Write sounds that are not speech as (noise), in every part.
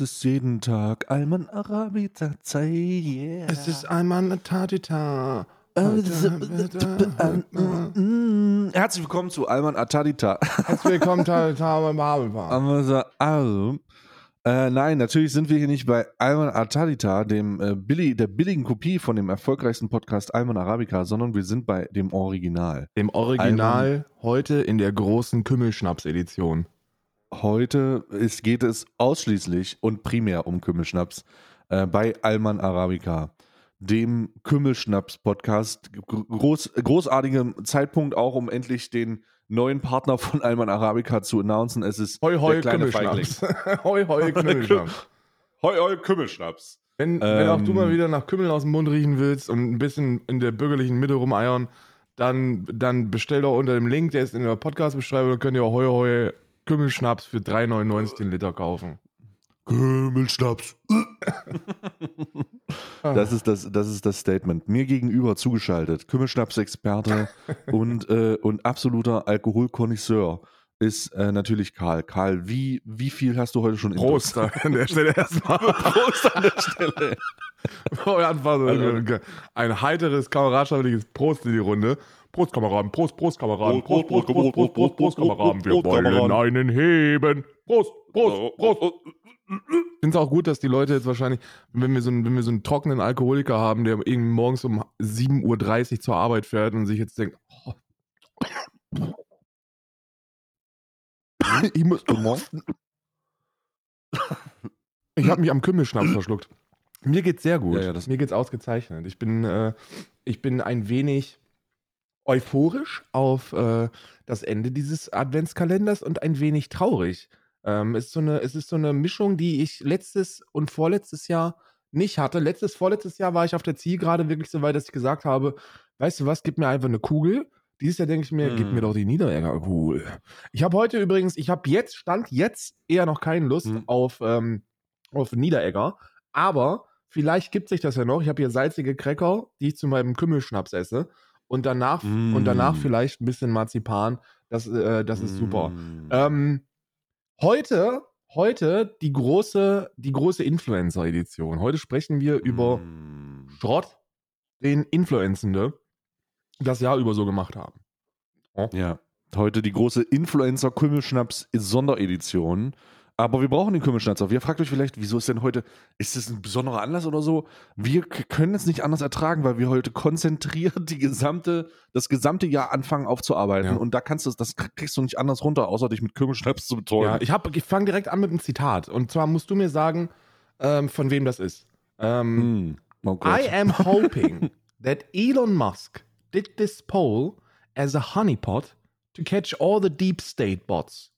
Es ist jeden Tag Alman Arabita. Yeah. Es ist einmal eine Tatita. Herzlich willkommen zu Alman Atadita. Herzlich willkommen, Tatita. (laughs) äh, nein, natürlich sind wir hier nicht bei Alman Atadita, dem äh, billig, der billigen Kopie von dem erfolgreichsten Podcast Alman Arabica, sondern wir sind bei dem Original. Dem Original heute in der großen Kümmelschnaps-Edition. Heute ist, geht es ausschließlich und primär um Kümmelschnaps äh, bei Alman Arabica, dem Kümmelschnaps-Podcast. Groß, großartigem Zeitpunkt auch, um endlich den neuen Partner von Alman Arabica zu announcen. Es ist Hoi, hoi, der kleine. Kümmelschnaps. (laughs) hoi, hoi, Kümmelschnaps. Hoi, hoi, Kümmelschnaps. Wenn, wenn auch du Ähm. mal wieder nach Kümmel aus dem Mund riechen willst und ein bisschen in der bürgerlichen Mitte rumeiern, dann, dann bestell doch unter dem Link, der ist in der Podcast-Beschreibung, dann könnt ihr auch heu, heu Kümmelschnaps für 3,99 den Liter kaufen. Kümmelschnaps. (laughs) Das ist das, das ist das Statement. Mir gegenüber zugeschaltet, Kümmelschnaps-Experte (laughs) und, äh, und absoluter Alkoholkonnoisseur ist äh, natürlich Karl. Karl, wie, wie viel hast du heute schon (laughs) Prost an der Stelle erstmal. Prost an der Stelle. Ein heiteres, kameradschaftliches Prost in die Runde. Prost, Kameraden, Prost, Prost, Kameraden, Prost, Prost, Prost, Prost, Prost, Prost, Kameraden, wir wollen einen heben. Prost, Prost, Prost. Ich finde es auch gut, dass die Leute jetzt wahrscheinlich, wenn wir so einen, wenn wir so einen trockenen Alkoholiker haben, der irgendwie morgens um 7.30 Uhr zur Arbeit fährt und sich jetzt denkt, oh, ich muss, ich habe mich am Kümmelschnaps verschluckt. Mir geht's sehr gut. Ja, ja, das- Mir geht's ausgezeichnet. Ich bin, äh, ich bin ein wenig euphorisch auf äh, das Ende dieses Adventskalenders und ein wenig traurig. Ähm, es, ist so eine, es ist so eine Mischung, die ich letztes und vorletztes Jahr nicht hatte. Letztes, vorletztes Jahr war ich auf der Zielgerade wirklich so weit, dass ich gesagt habe, weißt du was, gib mir einfach eine Kugel. Dieses Jahr denke ich mir, gib Hm. mir doch die Niederegger Kugel. Ich habe heute übrigens, ich habe jetzt, stand jetzt eher noch keine Lust Hm. auf, ähm, auf Niederegger, aber vielleicht gibt sich das ja noch. Ich habe hier salzige Cracker, die ich zu meinem Kümmelschnaps esse. Und danach, Mm. und danach vielleicht ein bisschen Marzipan. Das, äh, das ist super. Mm. Ähm, heute, heute die große, die große Influencer-Edition. Heute sprechen wir über Mm. Schrott, den Influencende das Jahr über so gemacht haben. Ja, heute die große Influencer-Kümmelschnaps-Sonderedition. Aber wir brauchen den Kümmelschnaps auch. Ihr fragt euch vielleicht, wieso ist denn heute, ist das ein besonderer Anlass oder so? Wir können es nicht anders ertragen, weil wir heute konzentriert die gesamte, das gesamte Jahr anfangen aufzuarbeiten. Ja. Und da kannst du, das kriegst du nicht anders runter, außer dich mit Kümmelschnaps zu Ja, betäuben. ich, hab- ich fange direkt an mit einem Zitat. Und zwar musst du mir sagen, ähm, von wem das ist. Ähm, Hm. Oh. I am hoping that Elon Musk did this poll as a honeypot to catch all the deep state bots.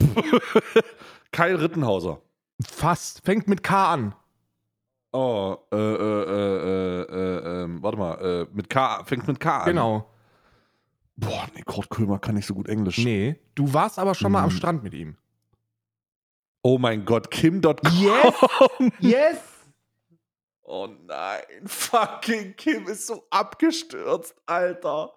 (laughs) Kyle Rittenhauser. Fast. Fängt mit K an. Oh, äh, äh, äh, äh, äh, ähm, warte mal, äh, mit K, fängt mit K an. Genau. Boah, nee, Kurt Krömer kann nicht so gut Englisch. Nee. Du warst aber schon mal am Hm. Strand mit ihm. Oh mein Gott, Kim.com. Yes! (laughs) Yes! Oh nein, fucking Kim ist so abgestürzt, Alter.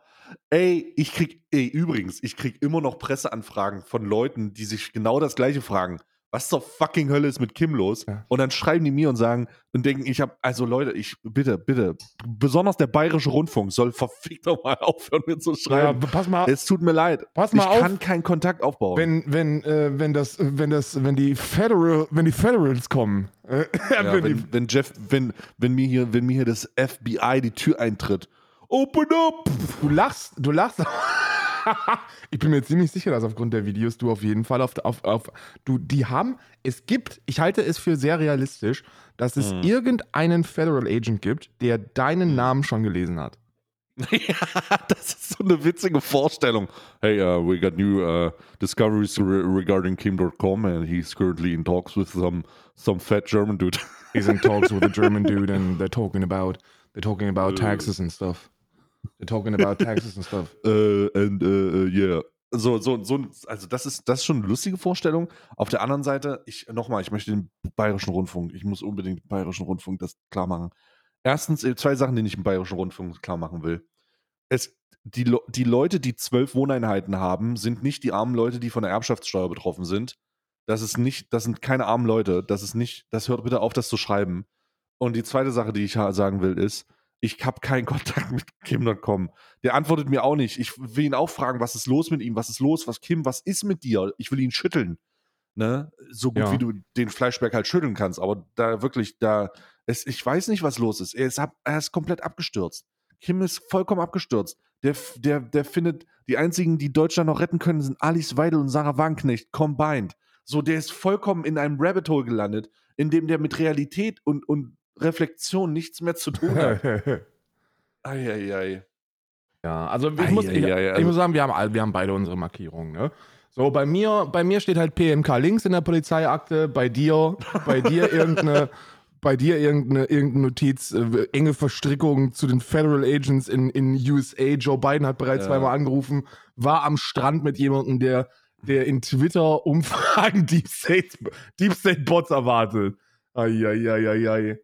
Ey, ich krieg, ey, übrigens, ich krieg immer noch Presseanfragen von Leuten, die sich genau das gleiche fragen. Was zur fucking Hölle ist mit Kim los? Ja. Und dann schreiben die mir und sagen und denken, ich habe, also Leute, ich, bitte, bitte, besonders der Bayerische Rundfunk soll verfickt (laughs) nochmal aufhören, mir zu Ja, schreiben. pass mal, es tut mir leid. pass mal ich auf. kann keinen Kontakt aufbauen. wenn, wenn, äh, wenn das, wenn das, wenn die Federal, wenn die Federals kommen, äh, (laughs) Ja, wenn die, wenn, wenn Jeff, wenn, wenn mir hier, wenn mir hier das FBI die Tür eintritt. Open up! du lachst, du lachst. (laughs) ich bin mir ziemlich sicher, dass aufgrund der Videos du auf jeden Fall auf, auf, auf du, die haben, es gibt, ich halte es für sehr realistisch, dass es Mhm. irgendeinen Federal Agent gibt, der deinen Namen schon gelesen hat. (laughs) ja, das ist so eine witzige Vorstellung. Hey, uh, we got new uh, discoveries re regarding Kim.com and he's currently in talks with some some fat German dude. He's in talks with a German (laughs) dude and they're talking about, they're talking about taxes and stuff. They're talking about taxes and stuff. uh, (laughs) and uh, yeah. So, so, so, also das ist, das ist schon eine lustige Vorstellung. Auf der anderen Seite, ich, nochmal, ich möchte den Bayerischen Rundfunk, ich muss unbedingt den Bayerischen Rundfunk das klar machen. Erstens, äh, zwei Sachen, die ich im Bayerischen Rundfunk klar machen will. Es, die, die Leute, die zwölf Wohneinheiten haben, sind nicht die armen Leute, die von der Erbschaftssteuer betroffen sind. Das ist nicht, das sind keine armen Leute. Das ist nicht, das hört bitte auf, das zu schreiben. Und die zweite Sache, die ich sagen will, ist, ich habe keinen (laughs) Kontakt mit Kim.com. Der antwortet mir auch nicht. Ich will ihn auch fragen, was ist los mit ihm? Was ist los? Was, Kim, was ist mit dir? Ich will ihn schütteln. Ne? So gut Ja. wie du den Fleischberg halt schütteln kannst. Aber da wirklich, da, es, ich weiß nicht, was los ist. Er ist, ab, er ist komplett abgestürzt. Kim ist vollkommen abgestürzt. Der, der, der findet, die einzigen, die Deutschland noch retten können, sind Alice Weidel und Sarah Wagenknecht combined. So, der ist vollkommen in einem Rabbit Hole gelandet, in dem der mit Realität und, und Reflexion nichts mehr zu tun hat. (laughs) Eieiei. Ja, also ich, Ei, muss, ei, ich, ei, ich also- muss sagen, wir haben, wir haben beide unsere Markierungen. Ne? So, bei mir, bei mir steht halt PMK links in der Polizeiakte, bei dir, bei dir (laughs) irgendeine, bei dir irgendeine, irgendeine Notiz, äh, enge Verstrickung zu den Federal Agents in, in USA. Joe Biden hat bereits Ja. zweimal angerufen, war am Strand mit jemandem, der, der in Twitter Umfragen (laughs) Deep State, Deep State Bots erwartet. Eieieiei.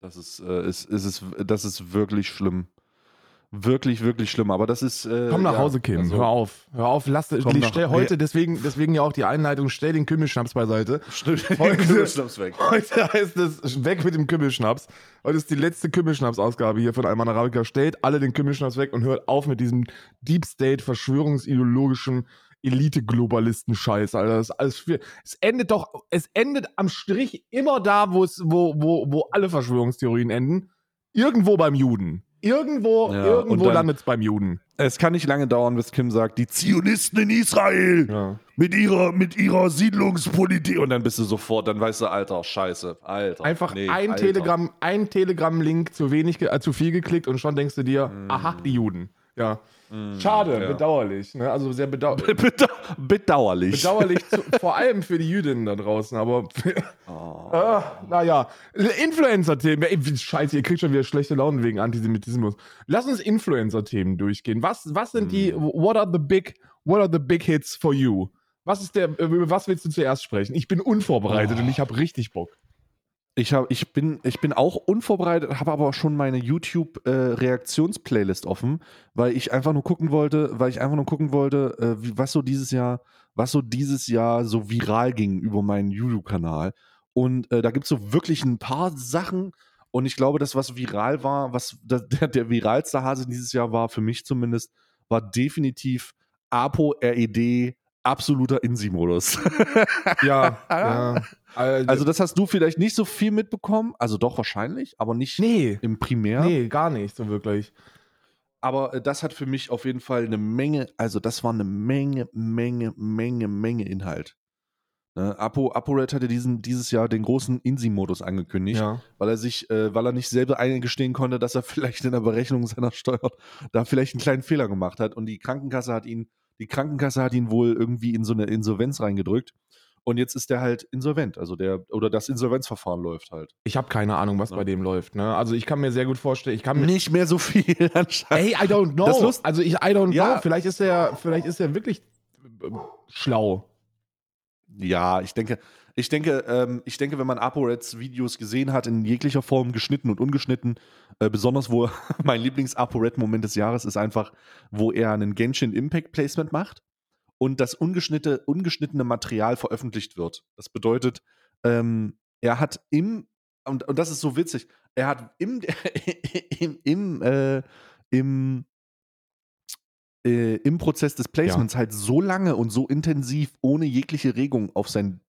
Das ist, äh, ist, ist, ist, das ist wirklich schlimm. Wirklich, wirklich schlimm. Aber das ist. Äh, Komm nach ja, Hause, Kim. also- Hör auf. Hör auf. Lass, Komm nach- stell, heute, deswegen, deswegen ja auch die Einleitung, stell den Kümmelschnaps beiseite. Stimmt, Heute- Kümmelschnaps weg. Heute heißt es, weg mit dem Kümmelschnaps. Heute ist die letzte Kümmelschnaps-Ausgabe hier von Alman Arabica. Stellt alle den Kümmelschnaps weg und hört auf mit diesem Deep State verschwörungsideologischen Elite-Globalisten-Scheiß, Alter. Das alles für, es endet doch, es endet am Strich immer da, wo es, wo, wo, wo alle Verschwörungstheorien enden. Irgendwo beim Juden. Irgendwo, Ja, irgendwo landet es beim Juden. Es kann nicht lange dauern, bis Kim sagt, die Zionisten in Israel Ja. mit ihrer, mit ihrer Siedlungspolitik. Und dann bist du sofort, dann weißt du, Alter, scheiße, Alter. Einfach nee, ein Alter. Telegramm, ein Telegramm-Link zu wenig, äh, zu viel geklickt und schon denkst du dir, Mm. aha, die Juden. Ja. Schade, ja. bedauerlich. Ne? Also sehr bedau (laughs) Bedau bedauerlich. bedauerlich, zu, (laughs) vor allem für die Jüdinnen da draußen, aber Oh. (laughs) ah, naja. Influencer-Themen, scheiße, ihr kriegt schon wieder schlechte Laune wegen Antisemitismus. Lass uns Influencer-Themen durchgehen. Was, was sind die, Mm. what are the big, what are the big hits for you? Was ist der, über was willst du zuerst sprechen? Ich bin unvorbereitet Oh. und ich habe richtig Bock. Ich, hab, ich, bin, ich bin auch unvorbereitet, habe aber schon meine YouTube-Reaktions-Playlist offen, weil ich einfach nur gucken wollte, weil ich einfach nur gucken wollte, äh, wie, was so dieses Jahr, was so dieses Jahr so viral ging über meinen YouTube-Kanal. Und äh, da gibt es so wirklich ein paar Sachen. Und ich glaube, das, was viral war, was der, (laughs) der, der viralste Hase dieses Jahr war, für mich zumindest, war definitiv Apo RED absoluter Insi-Modus. (laughs) Ja, ja. Also, das hast du vielleicht nicht so viel mitbekommen. Also doch wahrscheinlich, aber nicht nee, im Primär. nee, gar nicht so wirklich. Aber äh, das hat für mich auf jeden Fall eine Menge, also das war eine Menge, Menge, Menge, Menge Inhalt. Ne? Apo, ApoRed hatte diesen, dieses Jahr den großen Insi-Modus angekündigt, Ja. weil er sich, äh, weil er nicht selber eingestehen konnte, dass er (laughs) vielleicht in der Berechnung seiner Steuern da vielleicht einen kleinen Fehler gemacht hat. Und die Krankenkasse hat ihn, die Krankenkasse hat ihn wohl irgendwie in so eine Insolvenz reingedrückt. Und jetzt ist der halt insolvent. Also der, oder das Insolvenzverfahren läuft halt. Ich habe keine Ahnung, was Ja. bei dem läuft. Ne? Also ich kann mir sehr gut vorstellen, ich kann. Nicht mehr so viel (laughs) anscheinend. Ey, I don't know. Also ich, I don't Ja. know. Vielleicht ist er, vielleicht ist er wirklich schlau. Ja, ich denke, ich denke, ähm, ich denke, wenn man ApoReds Videos gesehen hat, in jeglicher Form geschnitten und ungeschnitten, äh, besonders wo (laughs) mein Lieblings-ApoRed-Moment des Jahres ist einfach, wo er einen Genshin Impact Placement macht und das ungeschnittene, ungeschnittene Material veröffentlicht wird. Das bedeutet, ähm, er hat im, und, und das ist so witzig, er hat im, (laughs) im, im, äh, im äh, im Prozess des Placements halt so lange und so intensiv ohne jegliche Regung auf sein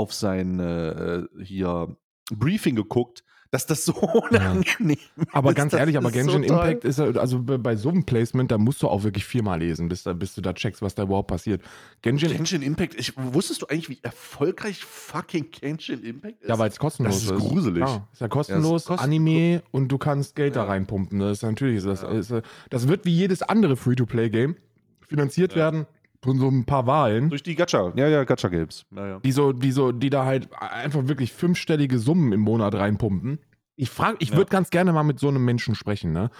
auf sein äh, hier Briefing geguckt, dass das so (laughs) unangenehm Aber ist. ganz Das ehrlich, aber ist so Genshin toll. Impact ist ja, also bei, so einem Placement, da musst du auch wirklich viermal lesen, bis, da, bis du da checkst, was da überhaupt passiert. Genshin, Genshin Impact, ich, wusstest du eigentlich, wie erfolgreich fucking Genshin Impact ist? ja, weil es kostenlos Das ist. ist gruselig. Ja, ist ja kostenlos, kosten- Anime und du kannst Geld da Ja. reinpumpen. Das ist natürlich, das, Ja. ist, äh, das wird wie jedes andere Free-to-Play-Game finanziert Ja. werden von so ein paar Wahlen. Durch die Gacha, ja, ja, Gacha-Games. Ja, ja. die so, die so, die da halt einfach wirklich fünfstellige Summen im Monat reinpumpen. Ich frage, ich Ja. würde ganz gerne mal mit so einem Menschen sprechen, ne?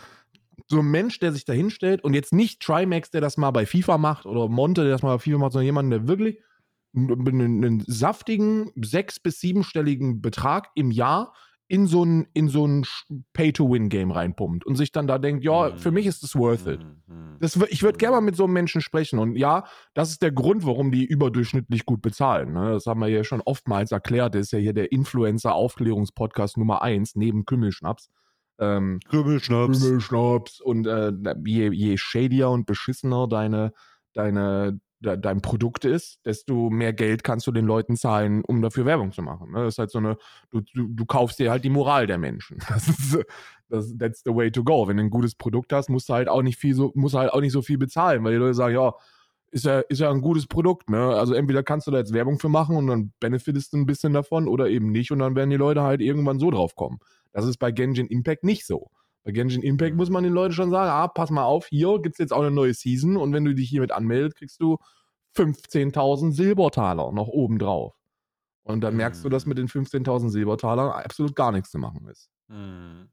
So ein Mensch, der sich da hinstellt und jetzt nicht Trimax, der das mal bei FIFA macht oder Monte, der das mal bei FIFA macht, sondern jemand, der wirklich einen, einen saftigen sechs- bis siebenstelligen Betrag im Jahr in so ein, in so ein Pay-to-Win-Game reinpumpt und sich dann da denkt, ja, für mich ist es worth it. Mhm. Das, ich würde gerne mal mit so einem Menschen sprechen. Und ja, das ist der Grund, warum die überdurchschnittlich gut bezahlen. Ne? Das haben wir ja schon oftmals erklärt. Das ist ja hier der Influencer-Aufklärungspodcast Nummer eins neben Kümmelschnaps. Ähm, Kümmelschnaps. Kümmelschnaps. Und äh, je, je shadier und beschissener deine, deine, de, dein Produkt ist, desto mehr Geld kannst du den Leuten zahlen, um dafür Werbung zu machen. Ne? Das ist halt so eine, du, du, du kaufst dir halt die Moral der Menschen. (laughs) Das ist, das, that's the way to go. Wenn du ein gutes Produkt hast, musst du halt auch nicht viel so, musst halt auch nicht so viel bezahlen, weil die Leute sagen, ja, ist ja, ist ja ein gutes Produkt, ne? Also entweder kannst du da jetzt Werbung für machen und dann benefitest du ein bisschen davon oder eben nicht und dann werden die Leute halt irgendwann so drauf kommen. Das ist bei Genshin Impact nicht so. Bei Genshin Impact muss man den Leuten schon sagen, ah, pass mal auf, hier gibt es jetzt auch eine neue Season und wenn du dich hiermit anmeldest, kriegst du 15.000 Silbertaler noch oben drauf. Und dann merkst du, dass mit den 15.000 Silbertalern absolut gar nichts zu machen ist. Mhm.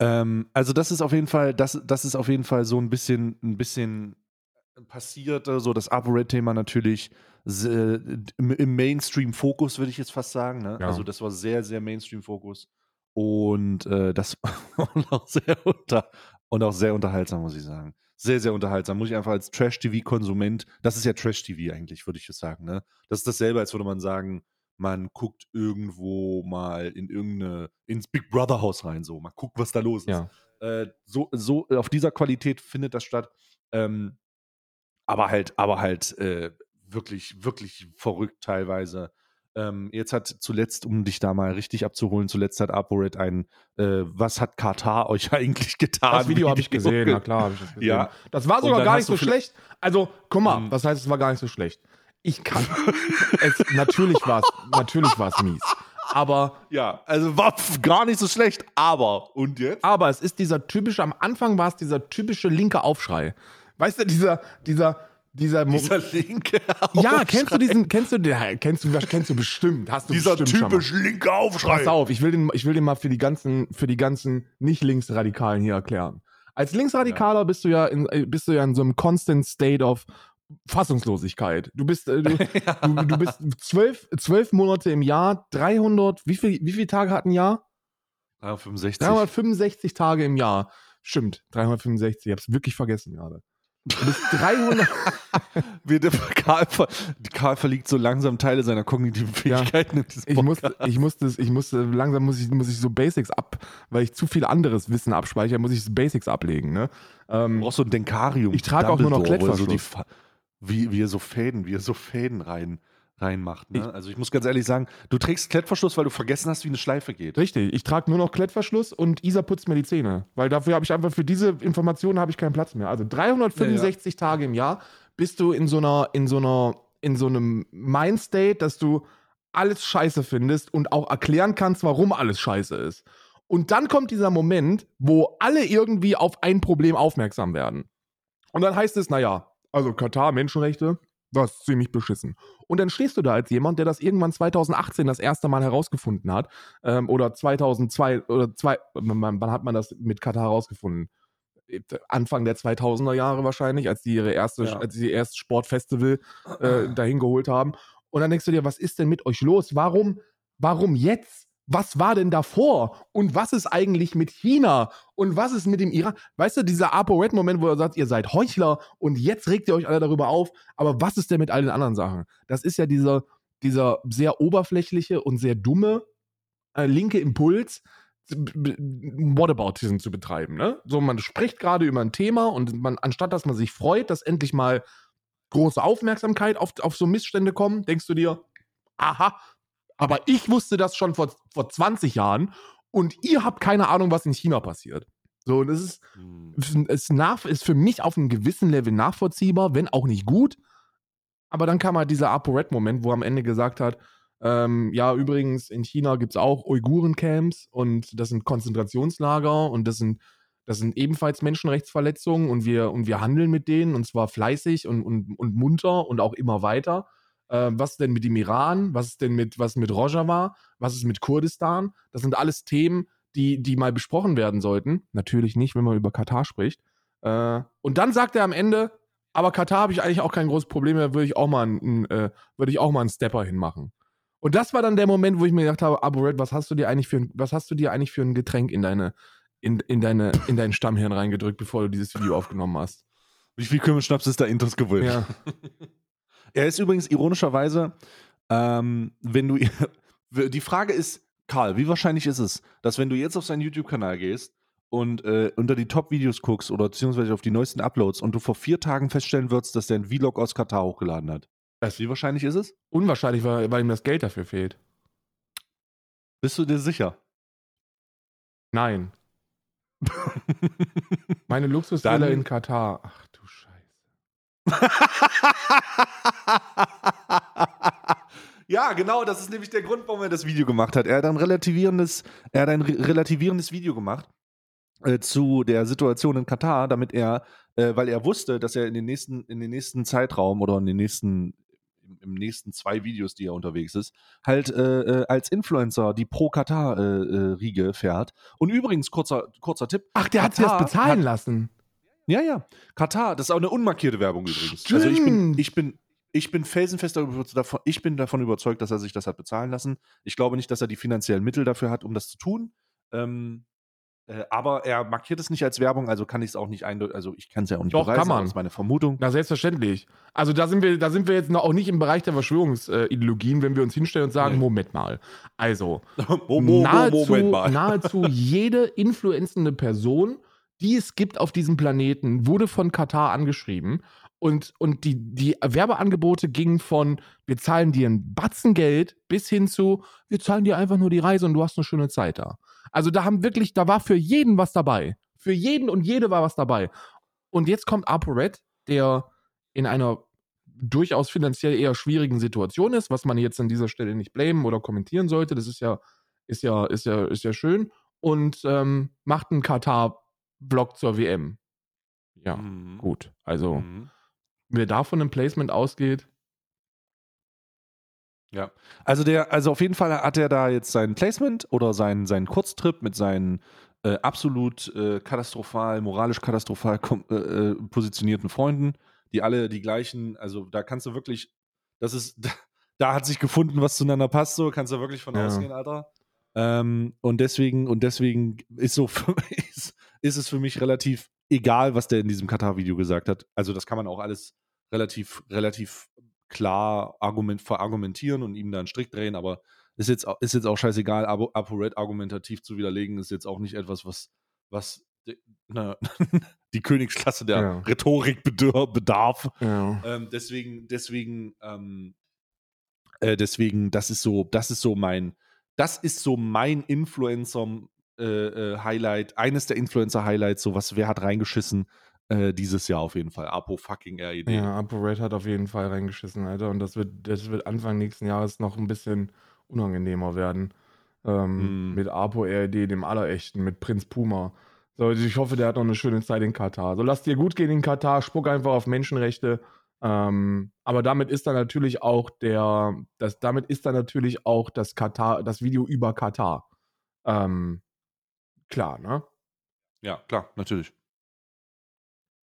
Ähm, also das ist auf jeden Fall, das, das ist auf jeden Fall so ein bisschen, ein bisschen passiert, äh, so das ApoRed-Thema natürlich im, im Mainstream-Fokus, würde ich jetzt fast sagen. Ne? Ja. Also das war sehr, sehr Mainstream-Fokus. Und äh, das (laughs) war auch sehr unter und auch sehr unterhaltsam, muss ich sagen. Sehr, sehr unterhaltsam. Muss ich einfach als Trash-TV-Konsument, das ist ja Trash-TV eigentlich, würde ich jetzt sagen. Ne? Das ist dasselbe, als würde man sagen, man guckt irgendwo mal in irgendeine, ins Big Brother Haus rein, so, mal guckt, was da los ist. Ja. Äh, so, so, auf dieser Qualität findet das statt. Ähm, aber halt, aber halt äh, wirklich, wirklich verrückt teilweise. Ähm, jetzt hat zuletzt, um dich da mal richtig abzuholen, zuletzt hat ApoRed ein, äh, was hat Katar (laughs) euch eigentlich getan? Das Video habe ich gesehen, na klar habe ich das gesehen. Ja. Das war sogar gar nicht so schlecht. Also, guck mal, Mhm. was heißt, es war gar nicht so schlecht? Ich kann. (laughs) es, natürlich war es natürlich war's mies. Aber, Ja, also war gar nicht so schlecht, aber und jetzt? aber es ist dieser typische, am Anfang war es dieser typische linke Aufschrei. Weißt du, dieser, dieser, dieser, Mo- Dieser linke (laughs) Ja, kennst du diesen, kennst du, den- kennst du, kennst du bestimmt, hast du Dieser bestimmt typisch linke Aufschrei. Pass auf, ich will den, ich will den mal für die ganzen, für die ganzen Nicht-Linksradikalen hier erklären. Als Linksradikaler bist du ja in, äh, bist du ja in so einem constant state of Fassungslosigkeit. Du bist, äh, du, (laughs) du, du bist zwölf, zwölf Monate im Jahr, 300, wie viel, wie viele Tage hat ein Jahr? 365. 365 Tage im Jahr. Stimmt, 365. Ich hab's wirklich vergessen gerade. Du bist 300, (laughs) Wir, der Karl, ver- Karl verliegt so langsam Teile seiner kognitiven Fähigkeiten in diesem ich musste, ich musste, ich musste, langsam muss ich, muss ich so Basics ab, weil ich zu viel anderes Wissen abspeichere, muss ich Basics ablegen, ne? Du Ähm, brauchst so ein Denkarium. Ich trage auch nur noch er so Klettverschluss. Fa- wie, wie so Fäden, wie so Fäden rein, reinmacht. Ne? also ich muss ganz ehrlich sagen, du trägst Klettverschluss, weil du vergessen hast, wie eine Schleife geht. Richtig, ich trage nur noch Klettverschluss und Isa putzt mir die Zähne. Weil dafür habe ich einfach, für diese Informationen habe ich keinen Platz mehr. Also 365 Tage im Jahr bist du in so einer, in so einer, in so einem Mindstate, dass du alles scheiße findest und auch erklären kannst, warum alles scheiße ist. Und dann kommt dieser Moment, wo alle irgendwie auf ein Problem aufmerksam werden. Und dann heißt es, naja, also Katar, Menschenrechte, das ist ziemlich beschissen. Und dann stehst du da als jemand, der das irgendwann 2018 das erste Mal herausgefunden hat. Ähm, oder 2002, oder zwei, wann, wann hat man das mit Katar herausgefunden? Anfang der 2000er Jahre wahrscheinlich, als die ihre erste, Ja. als sie ihr erstes Sportfestival äh, (clears throat) dahin geholt haben. Und dann denkst du dir, was ist denn mit euch los? Warum, warum jetzt? Was war denn davor? Und was ist eigentlich mit China? Und was ist mit dem Iran? Weißt du, dieser ApoRed-Moment, wo er sagt, ihr seid Heuchler und jetzt regt ihr euch alle darüber auf. Aber was ist denn mit all den anderen Sachen? Das ist ja dieser, dieser sehr oberflächliche und sehr dumme äh, linke Impuls, Whataboutism zu betreiben. Ne? So, man spricht gerade über ein Thema und man, anstatt dass man sich freut, dass endlich mal große Aufmerksamkeit auf, auf so Missstände kommen, denkst du dir, aha, aber ich wusste das schon vor, vor 20 Jahren und ihr habt keine Ahnung, was in China passiert. So, und das ist, Hm. ist, nach, ist für mich auf einem gewissen Level nachvollziehbar, wenn auch nicht gut. Aber dann kam halt dieser ApoRed-Moment, wo er am Ende gesagt hat, ähm, ja, übrigens, in China gibt es auch Uiguren-Camps und das sind Konzentrationslager und das sind, das sind ebenfalls Menschenrechtsverletzungen und wir, und wir handeln mit denen und zwar fleißig und, und, und munter und auch immer weiter. Ähm, was denn mit dem Iran? Was ist denn mit, was mit Rojava? Was ist mit Kurdistan? Das sind alles Themen, die, die mal besprochen werden sollten. Natürlich nicht, wenn man über Katar spricht. Äh, und dann sagt er am Ende, aber Katar habe ich eigentlich auch kein großes Problem mehr, würde ich auch mal einen, äh, würde ich auch mal einen Stepper hinmachen. Und das war dann der Moment, wo ich mir gedacht habe, Abo Red, was hast du dir eigentlich für ein, was hast du dir eigentlich für ein Getränk in deine, in, in deine, in deinen Stammhirn reingedrückt, bevor du dieses Video aufgenommen hast? Wie viel Kümmelschnaps ist da Intos gewollt? Ja. (laughs) Er ist übrigens ironischerweise, ähm, wenn du. (laughs) Die Frage ist, Karl, wie wahrscheinlich ist es, dass wenn du jetzt auf seinen YouTube-Kanal gehst und äh, unter die Top-Videos guckst oder beziehungsweise auf die neuesten Uploads und du vor vier Tagen feststellen würdest, dass der einen Vlog aus Katar hochgeladen hat? Das- wie wahrscheinlich ist es? Unwahrscheinlich, weil, weil ihm das Geld dafür fehlt. Bist du dir sicher? Nein. (laughs) Meine Luxusvilla in Katar. (laughs) Ja, genau, das ist nämlich der Grund, warum er das Video gemacht hat. Er hat ein relativierendes, er hat ein re relativierendes Video gemacht äh, zu der Situation in Katar, damit er, äh, weil er wusste, dass er in den nächsten, in den nächsten Zeitraum oder in den nächsten im- nächsten zwei Videos, die er unterwegs ist, halt äh, äh, als Influencer die Pro-Katar-Riege fährt. Und übrigens, kurzer, kurzer Tipp. Ach, der hat sich das Katar bezahlen hat- lassen. Ja, ja. Katar, das ist auch eine unmarkierte Werbung übrigens. Also ich bin, Stimmt. ich bin, ich bin felsenfest davon, ich bin davon überzeugt, dass er sich das hat bezahlen lassen. Ich glaube nicht, dass er die finanziellen Mittel dafür hat, um das zu tun. Ähm, äh, aber er markiert es nicht als Werbung, also kann ich es auch nicht eindeutig, also ich kann es ja auch nicht Doch, beweisen, kann man. Das ist meine Vermutung. Na, selbstverständlich. Also da sind wir, da sind wir jetzt noch auch nicht im Bereich der Verschwörungsideologien, wenn wir uns hinstellen und sagen, Nee. Moment mal. Also, (laughs) Mo- mo- mo- nahezu, Moment mal. nahezu (laughs) jede influenzende Person, die es gibt auf diesem Planeten, wurde von Katar angeschrieben. Und, und die, die Werbeangebote gingen von, wir zahlen dir ein Batzen Geld, bis hin zu, wir zahlen dir einfach nur die Reise und du hast eine schöne Zeit da. Also da haben wirklich, da war für jeden was dabei. Für jeden und jede war was dabei. Und jetzt kommt ApoRed, der in einer durchaus finanziell eher schwierigen Situation ist, was man jetzt an dieser Stelle nicht blamen oder kommentieren sollte. Das ist ja, ist ja, ist ja, ist ja schön. Und ähm, macht einen Katar-Blog zur WM. Ja, Mhm. gut. Also, Mhm. wer davon ein Placement ausgeht, Ja. Also der, also auf jeden Fall hat er da jetzt sein Placement oder seinen, seinen Kurztrip mit seinen äh, absolut äh, katastrophal, moralisch katastrophal äh, äh, positionierten Freunden, die alle die gleichen, also da kannst du wirklich, das ist, (laughs) da, hat sich gefunden, was zueinander passt, so kannst du wirklich von Ja. ausgehen, Alter. Ähm, und deswegen, und deswegen ist so für, (laughs) ist, ist es für mich relativ egal, was der in diesem Katar-Video gesagt hat. Also das kann man auch alles relativ, relativ klar argument, verargumentieren und ihm da einen Strick drehen, aber ist jetzt, ist jetzt auch scheißegal, Abo, ApoRed argumentativ zu widerlegen, ist jetzt auch nicht etwas, was, was na, (laughs) die Königsklasse der Ja. Rhetorik bedarf. ja. Ähm, deswegen, deswegen, ähm, äh, deswegen, das ist so, das ist so mein, das ist so mein Influencer-Highlight, äh, eines der Influencer-Highlights, so was, wer hat reingeschissen äh, dieses Jahr auf jeden Fall. Apo fucking RED. Ja, ApoRed hat auf jeden Fall reingeschissen, Alter. Und das wird, das wird Anfang nächsten Jahres noch ein bisschen unangenehmer werden. Ähm, Mm. Mit Apo RD, dem Allerechten, mit Prinz Puma. So, ich hoffe, der hat noch eine schöne Zeit in Katar. So, lass dir gut gehen in Katar, spuck einfach auf Menschenrechte. Ähm, aber damit ist dann natürlich auch der, das, damit ist dann natürlich auch das Katar, das Video über Katar. Ähm, klar, ne? Ja, klar, natürlich.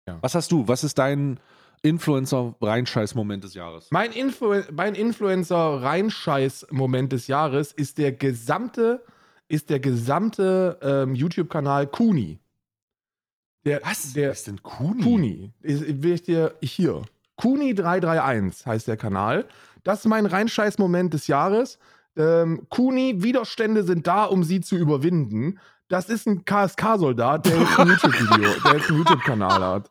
Ja. Was hast du? Was ist dein Influencer-Reinscheiß-Moment des Jahres? Mein, Influ mein Influencer-Reinscheiß-Moment des Jahres ist der gesamte, ist der gesamte ähm, YouTube-Kanal Kuni. Der, Der ist denn Kuni? Kuni. Ist- Will ich dir hier. Kuni331 heißt der Kanal. Das ist mein Reinscheiß-Moment des Jahres. Ähm, Kuni, Widerstände sind da, um sie zu überwinden. Das ist ein KSK-Soldat, der jetzt ein YouTube-Video, der jetzt einen YouTube-Kanal hat.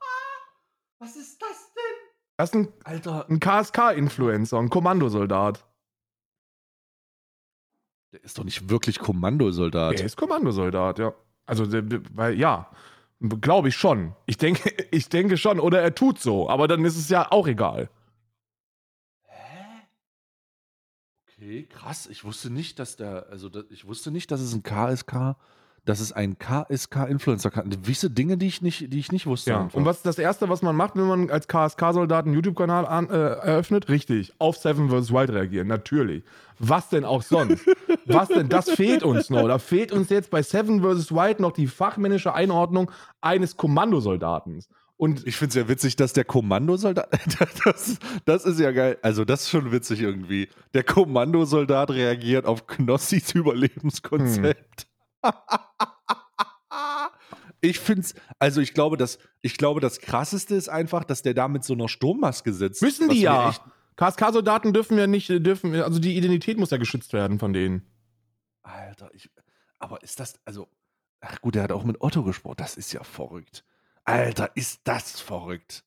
Was ist das denn? Das ist ein, Alter, ein KSK-Influencer, ein Kommandosoldat. der ist doch nicht wirklich Kommandosoldat. Er ist Kommandosoldat, ja. Also, der- der- weil, ja, glaube ich schon. Ich denke, (laughs) ich denke schon. Oder er tut so, aber dann ist es ja auch egal. Hä? Okay, krass. Ich wusste nicht, dass der, also ich wusste nicht, dass es ein KSK, dass es ein KSK-Influencer kann. Gewisse Dinge, die ich nicht, die ich nicht wusste. Ja. einfach. Und was ist das Erste, was man macht, wenn man als KSK-Soldat einen YouTube-Kanal an- äh, eröffnet? Richtig, auf Seven vs. Wild reagieren, natürlich. Was denn auch sonst? (laughs) was denn? Das fehlt uns noch. Da fehlt uns jetzt bei Seven vs. Wild noch die fachmännische Einordnung eines Kommandosoldaten. Und Ich finde es ja witzig, dass der Kommandosoldat, (laughs) das, das ist ja geil, also das ist schon witzig irgendwie. Der Kommandosoldat reagiert auf Knossis Überlebenskonzept. Ich finde es, also ich glaube, dass, ich glaube, das krasseste ist einfach, dass der da mit so einer Sturmmaske sitzt. müssen die ja. KSK-Soldaten dürfen ja nicht, dürfen, also die Identität muss ja geschützt werden von denen. Alter, ich, aber ist das, also, ach gut, der hat auch mit Otto gesprochen, das ist ja verrückt. Alter, ist das verrückt.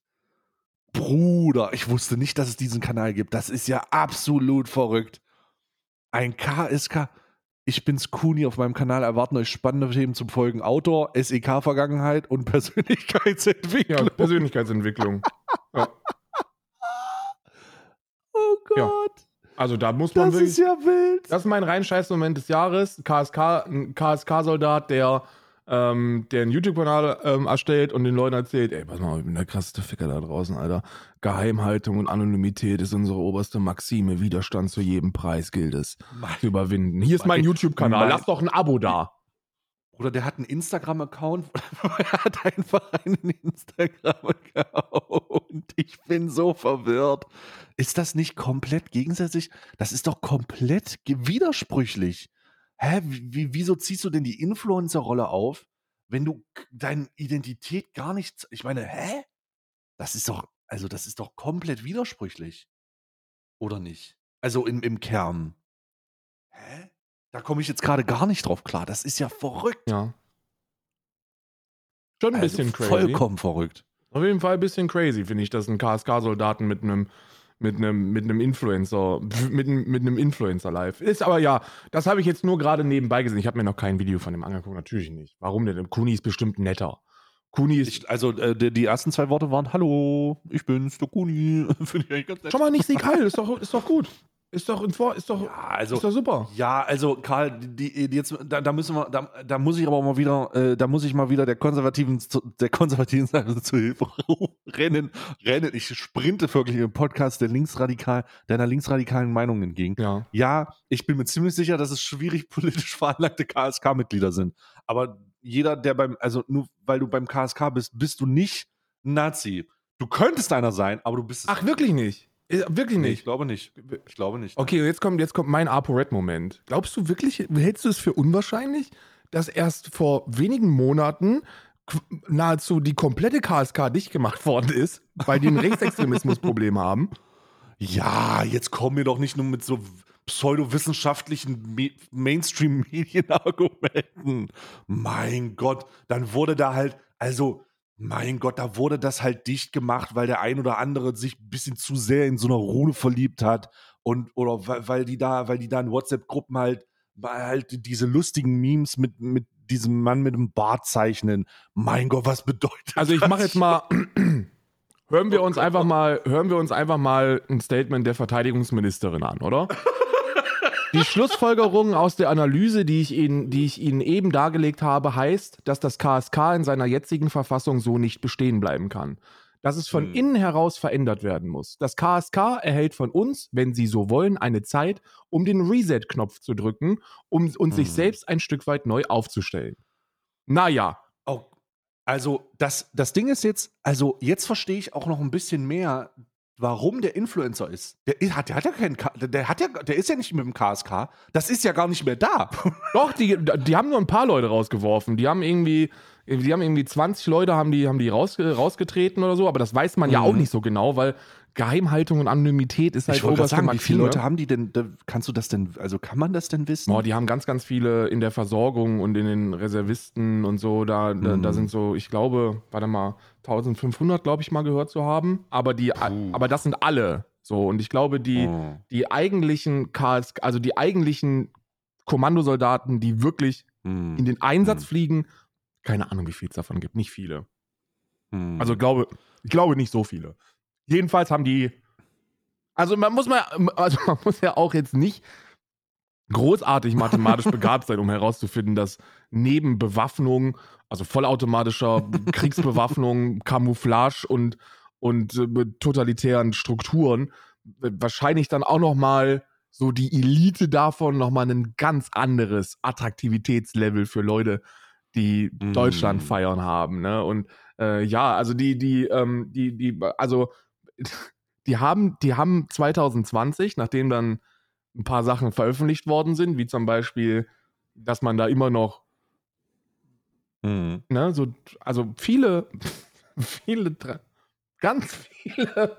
Bruder, ich wusste nicht, dass es diesen Kanal gibt. Das ist ja absolut verrückt. Ein KSK. Ich bin's Kuni auf meinem Kanal. Erwarten euch spannende Themen zum Folgen Autor, SEK-Vergangenheit und (laughs) Ja, Persönlichkeitsentwicklung. Persönlichkeitsentwicklung. (laughs) ja. oh Ja. Gott. Also da muss man Das wirklich. ist ja wild. Das ist mein rein scheiß Moment des Jahres. KSK, ein KSK-Soldat, der, ähm, der einen YouTube-Kanal ähm, erstellt und den Leuten erzählt, ey, pass mal, ich bin der krasseste Ficker da draußen, Alter. Geheimhaltung und Anonymität ist unsere oberste Maxime. Widerstand zu jedem Preis gilt es zu überwinden. Hier ist mein Mein- YouTube-Kanal. Lass doch ein Abo da. Oder der hat einen Instagram-Account. (laughs) er hat einfach einen Instagram-Account. Ich bin so verwirrt. Ist das nicht komplett gegensätzlich? Das ist doch komplett widersprüchlich. Hä? Wie, wie- wieso ziehst du denn die Influencer-Rolle auf, wenn du deine Identität gar nicht. Ich meine, hä? Das ist doch. Also, das ist doch komplett widersprüchlich. Oder nicht? Also im, im Kern. Hä? Da komme ich jetzt gerade gar nicht drauf klar. Das ist ja verrückt. Ja. Schon ein Also bisschen crazy. Vollkommen verrückt. Auf jeden Fall ein bisschen crazy, finde ich, dass ein KSK-Soldaten mit einem mit einem mit einem Influencer (laughs) mit einem, mit einem Influencer live. Ist aber ja das habe ich jetzt nur gerade nebenbei gesehen. Ich habe mir noch kein Video von dem angeguckt natürlich nicht. Warum denn? Kuni ist bestimmt netter. Kuni ist Ich, also äh, die, die ersten zwei Worte waren Hallo, ich bin's, der Kuni. (laughs) Finde ich eigentlich ganz nett. schon mal nicht Sieg Heil ist doch ist doch gut ist doch ist doch Ja, also, ist doch super ja, also Karl, die, die jetzt, da, da müssen wir, da, da muss ich aber mal wieder, äh, da muss ich mal wieder der konservativen, der konservativen (laughs) Seite zu Hilfe rennen, rennen. Ich sprinte wirklich im Podcast der linksradikal, deiner linksradikalen Meinung entgegen. ja Ja, ich bin mir ziemlich sicher, dass es schwierig (laughs) politisch veranlagte KSK-Mitglieder sind. Aber jeder, der beim, also nur weil du beim KSK bist, bist du nicht Nazi. Du könntest einer sein, aber du bist es ach wirklich nicht Äh, wirklich Nee, ich nicht glaube nicht. Ich glaube nicht. okay jetzt kommt jetzt kommt mein ApoRed-Moment glaubst du wirklich hältst du es für unwahrscheinlich dass erst vor wenigen Monaten nahezu die komplette KSK dicht gemacht worden ist, weil die ein (laughs) Rechtsextremismusproblem haben. Ja, jetzt kommen wir doch nicht nur mit so pseudowissenschaftlichen Me Mainstream-Medien-Argumenten. Mein Gott, dann wurde da halt, also, mein Gott, da wurde das halt dicht gemacht, weil der ein oder andere sich ein bisschen zu sehr in so einer Rune verliebt hat und oder weil, weil die da, weil die da in WhatsApp-Gruppen halt, weil halt diese lustigen Memes mit, mit diesem Mann mit dem Bart zeichnen. Mein Gott, was bedeutet Also ich das? mache jetzt mal, (clears throat) hören wir Oh uns einfach mal, hören wir uns einfach mal ein Statement der Verteidigungsministerin an, oder? (laughs) Die Schlussfolgerung aus der Analyse, die ich, Ihnen, die ich Ihnen eben dargelegt habe, heißt, dass das KSK in seiner jetzigen Verfassung so nicht bestehen bleiben kann. Dass es von Hm. innen heraus verändert werden muss. Das KSK erhält von uns, wenn Sie so wollen, eine Zeit, um den Reset-Knopf zu drücken, um und sich Hm. selbst ein Stück weit neu aufzustellen. Naja, Oh, also das, das Ding ist jetzt, also jetzt verstehe ich auch noch ein bisschen mehr, warum der Influencer ist. Der hat, der hat ja keinen, der hat ja, der ist ja nicht mit dem KSK. Das ist ja gar nicht mehr da. (laughs) Doch, die, die haben nur ein paar Leute rausgeworfen. Die haben irgendwie, die haben irgendwie 20 Leute haben die, haben die raus, rausgetreten oder so, aber das weiß man ja Mhm. auch nicht so genau, weil Geheimhaltung und Anonymität ist halt ich oberste sagen, wie viele Maxime. Leute haben die denn? Da, kannst du das denn? Also kann man das denn wissen? Boah, die haben ganz, ganz viele in der Versorgung und in den Reservisten und so. Da, da, da Mhm. sind so, ich glaube, warte mal, 1500, glaube ich, mal gehört zu haben. Aber, die, Puh. aber das sind alle. So, und ich glaube, die, Oh. die eigentlichen KS, also die eigentlichen Kommandosoldaten, die wirklich Hm. in den Einsatz Hm. fliegen, keine Ahnung, wie viel es davon gibt. Nicht viele. Hm. Also glaube, ich glaube nicht so viele. Jedenfalls haben die. Also man muss mal, also (laughs) man muss ja auch jetzt nicht großartig mathematisch (laughs) begabt sein, um herauszufinden, dass neben Bewaffnung, also vollautomatischer (laughs) Kriegsbewaffnung, Camouflage und, und äh, totalitären Strukturen äh, wahrscheinlich dann auch noch mal so die Elite davon noch mal ein ganz anderes Attraktivitätslevel für Leute die Mm. Deutschland feiern haben. Ne? Und äh, ja, also die, die, ähm, die, die, also (laughs) die haben, die haben 2020, nachdem dann ein paar Sachen veröffentlicht worden sind, wie zum Beispiel, dass man da immer noch, Mhm. ne, so, also viele, (laughs) viele, ganz viele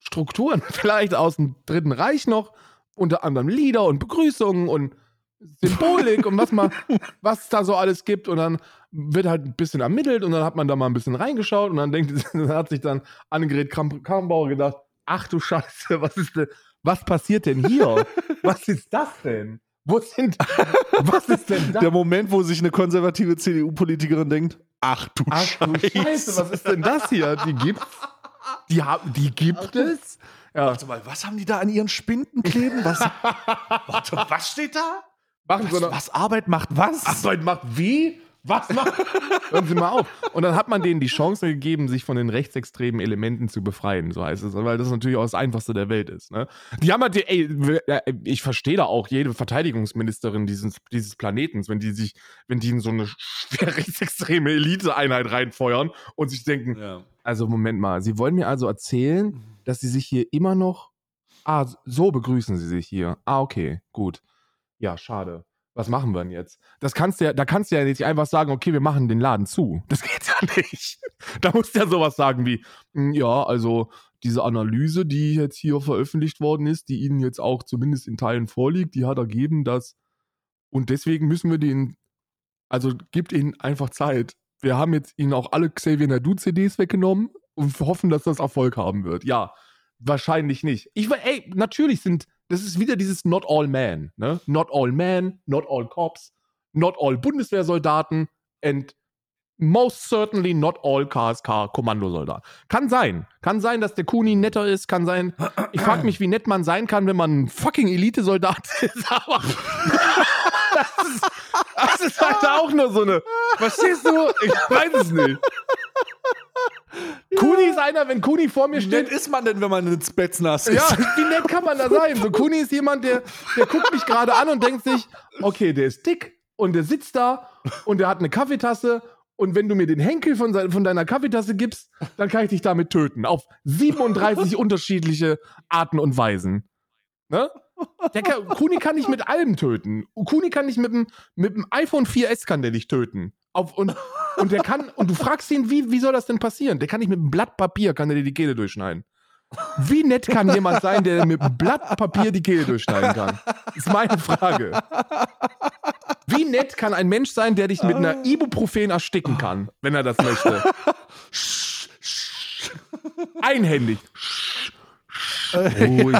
Strukturen (laughs) vielleicht aus dem Dritten Reich noch, unter anderem Lieder und Begrüßungen und Symbolik und was man, was da so alles gibt und dann wird halt ein bisschen ermittelt und dann hat man da mal ein bisschen reingeschaut und dann denkt, (laughs) dann hat sich dann Annegret Kramp- Karrenbauer gedacht, ach du Scheiße, was ist denn, was passiert denn hier? Was ist das denn? Wo sind, was ist denn das? Der Moment, wo sich eine konservative CDU-Politikerin denkt, ach du Ach du Scheiße. Scheiße, was ist denn das hier? Die gibt's? Die, die gibt es? Ja. Warte mal, was haben die da an ihren Spinden kleben? Was, (laughs) warte, was steht da? Machen so Was, eine was Arbeit macht was? Arbeit macht wie? Was macht? (laughs) Hören Sie mal auf. Und dann hat man denen die Chance gegeben, sich von den rechtsextremen Elementen zu befreien, so heißt es, weil das natürlich auch das Einfachste der Welt ist. Ne? Die haben halt, die, ey, ich verstehe da auch jede Verteidigungsministerin dieses, dieses Planetens, wenn die sich, wenn die in so eine schwer (laughs) rechtsextreme Eliteeinheit reinfeuern und sich denken, Ja. also Moment mal, Sie wollen mir also erzählen, dass Sie sich hier immer noch, ah, so begrüßen Sie sich hier. Ah, okay, gut. Ja, schade. Was machen wir denn jetzt? Das kannst du ja, da kannst du ja nicht einfach sagen, okay, wir machen den Laden zu. (laughs) Das geht ja nicht. Da musst du ja sowas sagen wie, "Hm, ja, also diese Analyse, die jetzt hier veröffentlicht worden ist, die Ihnen jetzt auch zumindest in Teilen vorliegt, die hat ergeben, dass und deswegen müssen wir den, also gibt Ihnen einfach Zeit. Wir haben jetzt Ihnen auch alle Xavier Nadu CDs weggenommen und hoffen, dass das Erfolg haben wird. Ja, wahrscheinlich nicht. Ich ey, natürlich sind, das ist wieder dieses Not All Men, ne? Not All Men, Not All Cops, Not All Bundeswehrsoldaten and most certainly not all KSK Kommandosoldaten. Kann sein. Kann sein, dass der Kuni netter ist, kann sein. Ich frage mich, wie nett man sein kann, wenn man ein fucking Elite-Soldat (laughs) ist, aber das ist, das ist halt auch nur so eine. Verstehst du? Ich weiß es nicht. Kuni ist einer, wenn Kuni vor mir Wie steht. nett ist man denn, wenn man ins Spetsnaz ist? Ja, wie nett kann man da sein? So Kuni ist jemand, der, der guckt mich gerade an und denkt sich, okay, der ist dick und der sitzt da und der hat eine Kaffeetasse und wenn du mir den Henkel von, von deiner Kaffeetasse gibst, dann kann ich dich damit töten. Auf 37 (laughs) unterschiedliche Arten und Weisen. Ne? Der kann, Kuni kann nicht mit allem töten. Kuni kann nicht mit dem, mit dem iPhone 4S kann der dich töten. Auf, und, und der kann, und du fragst ihn, wie, wie soll das denn passieren? Der kann nicht mit einem Blatt Papier, kann der dir die Kehle durchschneiden. Wie nett kann jemand sein, der mit einem Blatt Papier die Kehle durchschneiden kann? Ist meine Frage. Wie nett kann ein Mensch sein, der dich mit einer Ibuprofen ersticken kann, wenn er das möchte? Einhändig. Ruhig.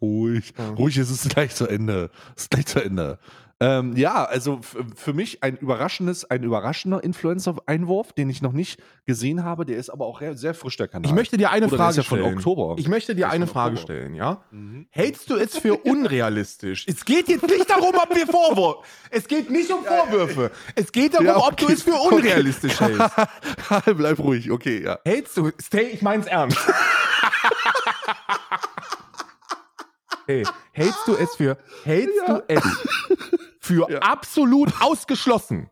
Ruhig. Ruhig, es ist gleich zu Ende. Es ist gleich zu Ende. Ähm, ja, also für mich ein überraschendes, ein überraschender Influencer-Einwurf, den ich noch nicht gesehen habe. Der ist aber auch sehr frisch, der Kanal. Ich möchte dir eine Oder der Frage ja von stellen. Oktober. Ich möchte dir eine Frage Oktober. stellen, ja? Mhm. Hältst du es für (laughs) unrealistisch? Es geht jetzt nicht darum, ob wir Vorwürfe. Es geht nicht um Vorwürfe. Es geht darum, Ja, ob du okay. es für unrealistisch hältst. Karl, (laughs) bleib ruhig, okay, ja. Hältst du, stay, ich mein's ernst. (laughs) Hey, hältst du es für, hältst du es für Ja. absolut (laughs) ausgeschlossen,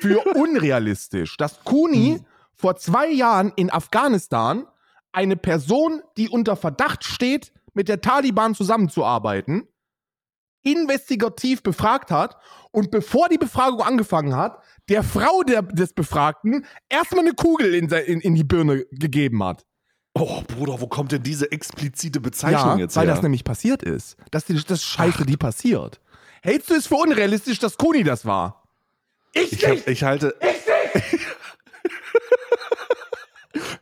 für unrealistisch, dass Kuni Hm. vor zwei Jahren in Afghanistan eine Person, die unter Verdacht steht, mit der Taliban zusammenzuarbeiten, investigativ befragt hat und bevor die Befragung angefangen hat, der Frau der, des Befragten erstmal eine Kugel in, in, in die Birne gegeben hat. Oh, Bruder, wo kommt denn diese explizite Bezeichnung jetzt weil her? das nämlich passiert ist. Das ist das Scheiße, die passiert. Hältst du es für unrealistisch, dass Kuni das war? Ich, ich, hab, nicht! ich halte.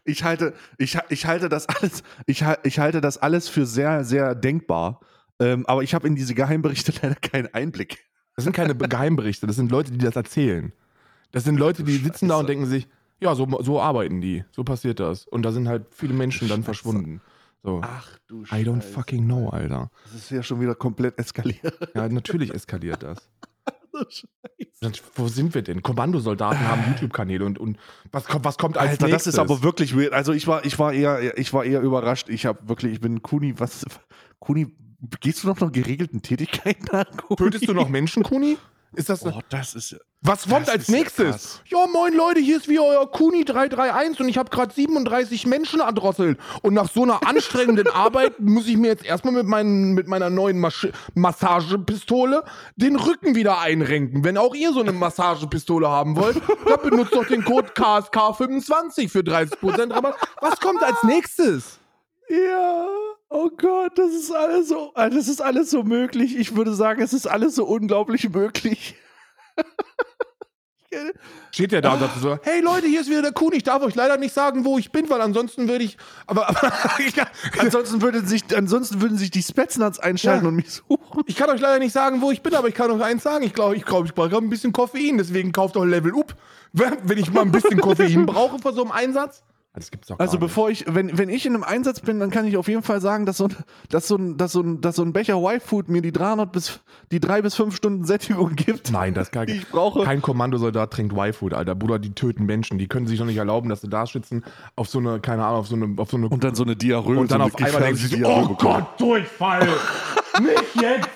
Ich (laughs) halte, ich, ich halte das alles, ich, ich halte das alles für sehr, sehr denkbar. Ähm, aber ich habe in diese Geheimberichte (laughs) leider keinen Einblick. Das sind keine Geheimberichte, das sind Leute, die das erzählen. Das sind Leute, die sitzen da und denken sich, ja, so, so arbeiten die, so passiert das. Und da sind halt viele Menschen dann verschwunden. So. Ach du I don't fucking know, Alter. Das ist ja schon wieder komplett eskaliert. (laughs) Ja, natürlich eskaliert das. (laughs) Dann, Wo sind wir denn? Kommandosoldaten haben (laughs) YouTube-Kanäle und, und was, kommt, was kommt als Alter, das nächstes? ist aber wirklich weird. Also ich war, ich war eher, ich war eher überrascht. Ich habe wirklich, ich bin Kuni, was, Kuni, gehst du noch noch geregelten Tätigkeiten nach? Kuni? Tötest du noch Menschen, Kuni? Ist das, Oh, das ist. was kommt als ja nächstes? krass. Ja, moin Leute, hier ist wieder euer Kuni 331 und ich habe gerade 37 Menschen erdrosselt. Und nach so einer anstrengenden (laughs) Arbeit muss ich mir jetzt erstmal mit, meinen, mit meiner neuen Masch Massagepistole den Rücken wieder einrenken. Wenn auch ihr so eine Massagepistole haben wollt, dann benutzt doch den Code KSK25 für 30% Rabatt. Was kommt als nächstes? Ja, oh Gott, das ist alles so, äh, das ist alles so möglich. Ich würde sagen, es ist alles so unglaublich möglich. (laughs) Steht ja da und sagt so, hey Leute, hier ist wieder der Kuhn, ich darf euch leider nicht sagen, wo ich bin, weil ansonsten würde ich, aber, aber (laughs) ansonsten würden sich, ansonsten würden sich die Spätznerts einschalten Ja. und mich suchen. ich kann euch leider nicht sagen, wo ich bin, aber ich kann euch eins sagen, ich glaube, ich glaube, ich brauche ein bisschen Koffein, deswegen kauft doch Level Up, wenn (laughs) wenn ich mal ein bisschen Koffein brauche vor so einem Einsatz. Das gibt's doch gar Also nicht. bevor ich, wenn, wenn ich in einem Einsatz bin, dann kann ich auf jeden Fall sagen, dass so ein, dass so ein, dass so ein, dass so ein Becher Y-Food mir die 300 bis, die drei bis fünf Stunden Sättigung gibt, Nein, das kann die ich brauche. Kein Kommandosoldat trinkt Y-Food, Alter. Bruder, die töten Menschen. Die können sich doch nicht erlauben, dass sie da sitzen auf so eine, keine Ahnung, auf so eine, auf so eine Und dann so eine Diarrhoe. Und dann so auf einmal denken sie so, gefährliche oh bekommen. Gott, Durchfall! (laughs) nicht jetzt!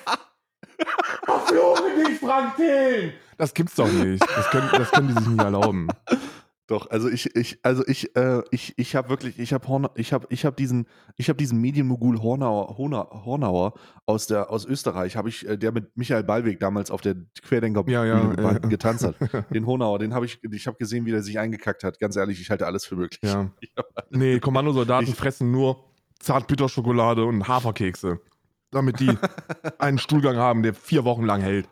Verfluche dich, Frank Thelen! Das gibt's doch nicht. Das können, das können die sich nicht erlauben. Doch, also ich, ich, also ich, äh, ich, ich habe wirklich, ich habe Horn, ich habe, ich habe diesen, ich habe diesen Medienmogul Hornauer, Hornauer, Hornauer aus der, aus Österreich, habe ich, äh, der mit Michael Ballweg damals auf der Querdenker Ja, ja, ja. getanzt hat. (laughs) Den Hornauer, den habe ich, ich habe gesehen, wie der sich eingekackt hat. Ganz ehrlich, ich halte alles für möglich. Ja. (laughs) Nee, Kommandosoldaten Ich- fressen nur Zartbitterschokolade und Haferkekse. Damit die (laughs) einen Stuhlgang haben, der vier Wochen lang hält.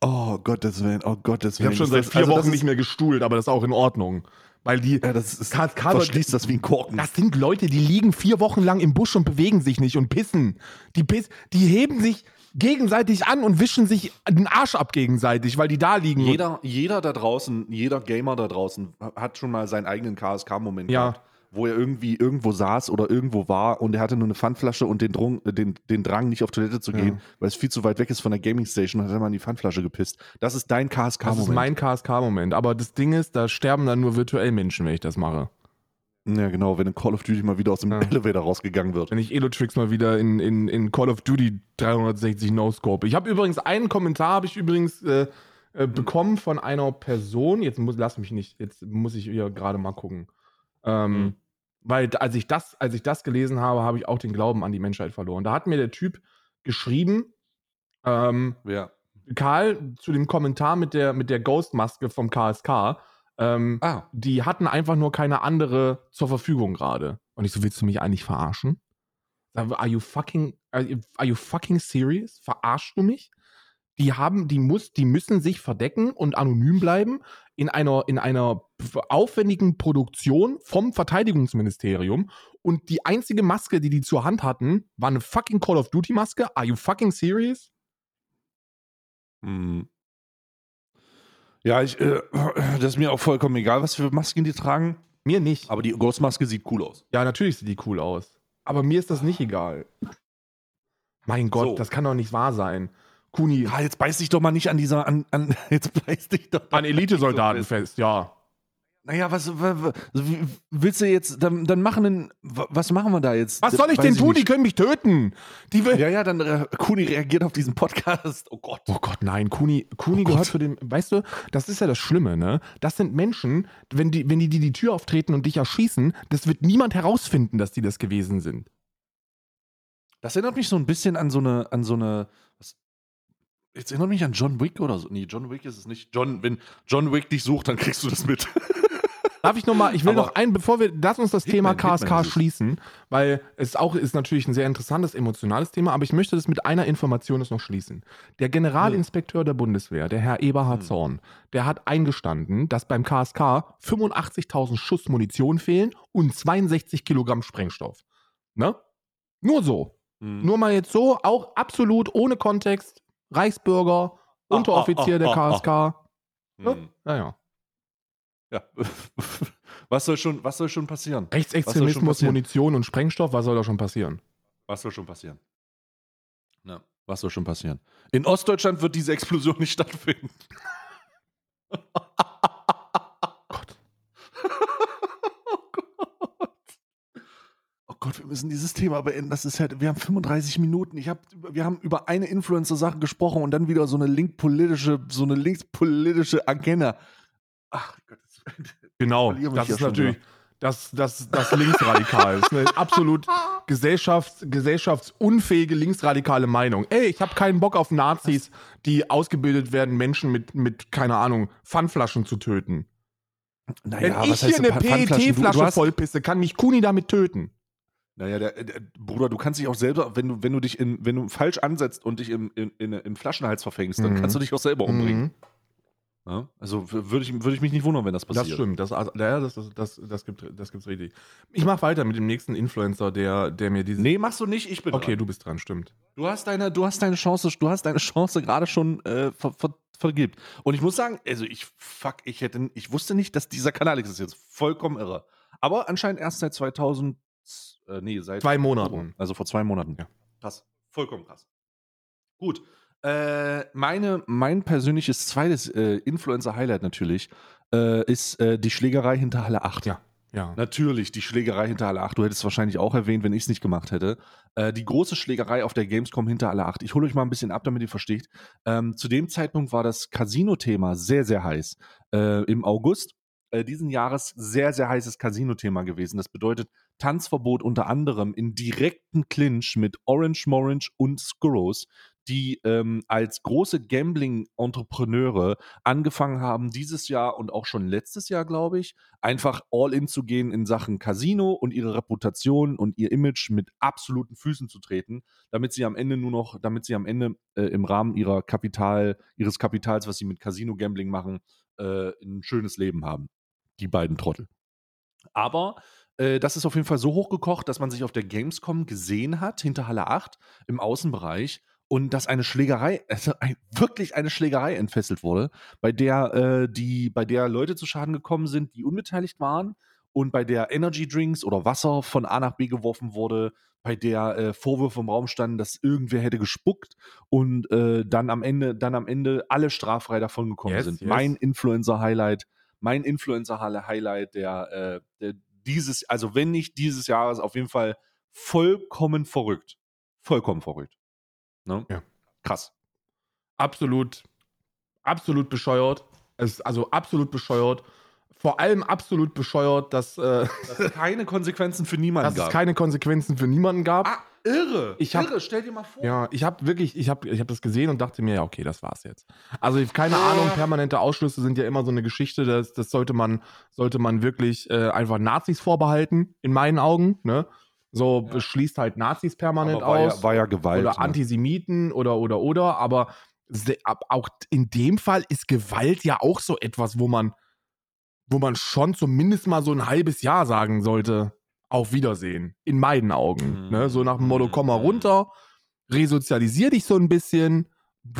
Oh Gottes Willen, oh Gottes Ich Willen. habe schon seit vier also Wochen nicht mehr gestuhlt, aber das ist auch in Ordnung. Weil die, Ja, das ist, Karl- Karl- verschließt das wie ein Korken. Das sind Leute, die liegen vier Wochen lang im Busch und bewegen sich nicht und pissen. Die, piss, die heben sich gegenseitig an und wischen sich den Arsch ab gegenseitig, weil die da liegen. Jeder, jeder da draußen, jeder Gamer da draußen hat schon mal seinen eigenen KSK-Moment Ja. gehabt, wo er irgendwie irgendwo saß oder irgendwo war und er hatte nur eine Pfandflasche und den, Drung, den, den Drang, nicht auf Toilette zu Ja. gehen, weil es viel zu weit weg ist von der Gaming Station und hat er mal in die Pfandflasche gepisst. Das ist dein das ist KSK-Moment. mein KSK-Moment. Aber das Ding ist, da sterben dann nur virtuell Menschen, wenn ich das mache. Ja, genau, wenn in Call of Duty mal wieder aus dem Ja. Elevator rausgegangen wird. Wenn ich Elotrix mal wieder in, in, in Call of Duty 360 No-Scope. Ich habe übrigens einen Kommentar, habe ich übrigens äh, äh, bekommen von einer Person. Jetzt muss, lass mich nicht, jetzt muss ich hier gerade mal gucken. Ähm, Mhm. Weil als ich, das, als ich das gelesen habe, habe ich auch den Glauben an die Menschheit verloren. Da hat mir der Typ geschrieben, ähm, Ja. Karl, zu dem Kommentar mit der, mit der Ghost-Maske vom KSK, ähm, Ah, die hatten einfach nur keine andere zur Verfügung gerade. Und ich so, willst du mich eigentlich verarschen? Are you fucking, are you fucking serious? Verarschst du mich? Die haben, die muss, die müssen sich verdecken und anonym bleiben in einer, in einer aufwendigen Produktion vom Verteidigungsministerium. Und die einzige Maske, die die zur Hand hatten, war eine fucking Call of Duty Maske. Are you fucking serious? Mhm. Ja, ich, äh, (clears throat) das ist mir auch vollkommen egal, was für Masken die tragen. Mir nicht. Aber die Ghostmaske sieht cool aus. Ja, natürlich sieht die cool aus. Aber mir ist das nicht egal. Mein Gott, So. das kann doch nicht wahr sein. Kuni, Ja, jetzt beiß dich doch mal nicht an dieser, an, an (laughs) jetzt beiß dich doch an Elitesoldaten fest, ja. Naja, was, wa- wa- wie- willst du jetzt, dann, dann machen, denn, wa- was machen wir da jetzt? Was soll ich Weiß denn tun? Die nicht. können mich töten. Die will. Ja, ja, dann äh, Kuni reagiert auf diesen Podcast. Oh Gott. Oh Gott, nein, Kuni, Kuni Oh gehört zu dem, weißt du, das ist ja das Schlimme, ne? Das sind Menschen, wenn die, wenn die dir die Tür auftreten und dich erschießen, das wird niemand herausfinden, dass die das gewesen sind. Das erinnert mich so ein bisschen an so eine, an so eine, was, jetzt erinnert mich an John Wick oder so. Nee, John Wick ist es nicht. John, wenn John Wick dich sucht, dann kriegst du das mit. (laughs) Darf ich noch mal, ich will Aber- noch ein, bevor wir, lass uns das Thema Hitman, Hitman KSK schließen, weil es auch ist natürlich ein sehr interessantes, emotionales Thema, aber ich möchte das mit einer Information noch schließen. Der Generalinspekteur der Bundeswehr, der Herr Eberhard Hm. Zorn, der hat eingestanden, dass beim KSK 85.000 Schuss Munition fehlen und 62 Kilogramm Sprengstoff. Ne? Nur so. Hm. Nur mal jetzt so, auch absolut ohne Kontext, Reichsbürger, Ah, Unteroffizier ah, der ah, ah, KSK. Hm. Naja. Ja. (laughs) Was soll schon, was soll schon passieren? Rechtsextremismus, passieren? Munition und Sprengstoff, was soll da schon passieren? Was soll schon passieren? Na, was soll schon passieren? In Ostdeutschland wird diese Explosion nicht stattfinden. (laughs) Gott. Oh Gott, wir müssen dieses Thema beenden. Das ist halt, wir haben 35 Minuten. Ich hab, wir haben über eine Influencer-Sache gesprochen und dann wieder so eine linkpolitische, so eine linkspolitische Agenda. Ach Gott. Genau, das ist natürlich das, das, das linksradikal ist. Eine absolut (laughs) gesellschafts-, gesellschaftsunfähige linksradikale Meinung. Ey, ich habe keinen Bock auf Nazis, die ausgebildet werden, Menschen mit, mit keine Ahnung, Pfandflaschen zu töten. Wenn Naja, ich was hier heißt eine PET-Flasche hast- vollpisse, kann mich Kuni damit töten. Naja, der, der, Bruder, du kannst dich auch selber, wenn du, wenn du dich in, wenn du falsch ansetzt und dich im, in, in, im Flaschenhals verfängst, dann Mhm. kannst du dich auch selber umbringen. Mhm. Ja? Also würde ich, würde ich mich nicht wundern, wenn das passiert. Das stimmt, das, also, ja, das, das, das, das, gibt, das gibt's richtig. Ich mache weiter mit dem nächsten Influencer, der, der mir diese. Nee, machst du nicht, ich bin okay, dran. du bist dran, stimmt. Du hast deine, du hast deine Chance, du hast deine Chance gerade schon äh, ver, ver, vergibt. Und ich muss sagen, also ich fuck, ich hätte, ich wusste nicht, dass dieser Kanal existiert. Vollkommen irre. Aber anscheinend erst seit 2000, äh, nee, seit Zwei Monaten. Also vor zwei Monaten. Ja. Krass. Vollkommen krass. Gut. Äh, meine, mein persönliches zweites äh, Influencer-Highlight natürlich äh, ist äh, die Schlägerei hinter Halle 8. Ja. Ja. Natürlich, die Schlägerei hinter Halle 8. Du hättest es wahrscheinlich auch erwähnt, wenn ich es nicht gemacht hätte. Äh, die große Schlägerei auf der Gamescom hinter Halle 8. Ich hole euch mal ein bisschen ab, damit ihr versteht. Ähm, zu dem Zeitpunkt war das Casino-Thema sehr, sehr heiß. Äh, Im August äh, diesen Jahres sehr, sehr heißes Casino-Thema gewesen. Das bedeutet Tanzverbot unter anderem in direkten Clinch mit Orange Morange und Skurros, die ähm, als große Gambling-Entrepreneure angefangen haben, dieses Jahr und auch schon letztes Jahr, glaube ich, einfach all in zu gehen in Sachen Casino und ihre Reputation und ihr Image mit absoluten Füßen zu treten, damit sie am Ende nur noch, damit sie am Ende äh, im Rahmen ihrer Kapital, ihres Kapitals, was sie mit Casino-Gambling machen, äh, ein schönes Leben haben. Die beiden Trottel. Aber äh, das ist auf jeden Fall so hochgekocht, dass man sich auf der Gamescom gesehen hat, hinter Halle 8, im Außenbereich, und dass eine Schlägerei, (laughs) also ein, wirklich eine Schlägerei entfesselt wurde, bei der, äh, die, bei der Leute zu Schaden gekommen sind, die unbeteiligt waren und bei der Energy Drinks oder Wasser von A nach B geworfen wurde, bei der äh, Vorwürfe im Raum standen, dass irgendwer hätte gespuckt und äh, dann am Ende, dann am Ende alle straffrei davon gekommen Yes, sind. yes. Mein Influencer-Highlight, mein Influencer-Highlight der, äh, der dieses, also wenn nicht dieses Jahres, auf jeden Fall vollkommen verrückt. Vollkommen verrückt. Ne? Ja. Krass. absolut, absolut bescheuert. Es ist also absolut bescheuert. Vor allem absolut bescheuert, dass, äh, Dass es keine Konsequenzen für niemanden (laughs) dass es gab. keine Konsequenzen für niemanden gab. ah, irre. Ich hab- irre, stell dir mal vor. Ja, ich habe wirklich, ich habe ich hab das gesehen und dachte mir, ja, okay, das war's jetzt. Also ich- keine Ahnung, permanente Ausschlüsse sind ja immer so eine Geschichte, das, das sollte man, sollte man wirklich äh, einfach Nazis vorbehalten, in meinen Augen. Ne? So Ja. schließt halt Nazis permanent war, aus. ja, war ja Gewalt. oder ne? Antisemiten oder oder oder, aber auch in dem Fall ist Gewalt ja auch so etwas, wo man, wo man schon zumindest mal so ein halbes Jahr sagen sollte, auf Wiedersehen, in meinen Augen. Mhm. Ne? So nach dem Motto, komm mal Mhm. runter, resozialisier dich so ein bisschen,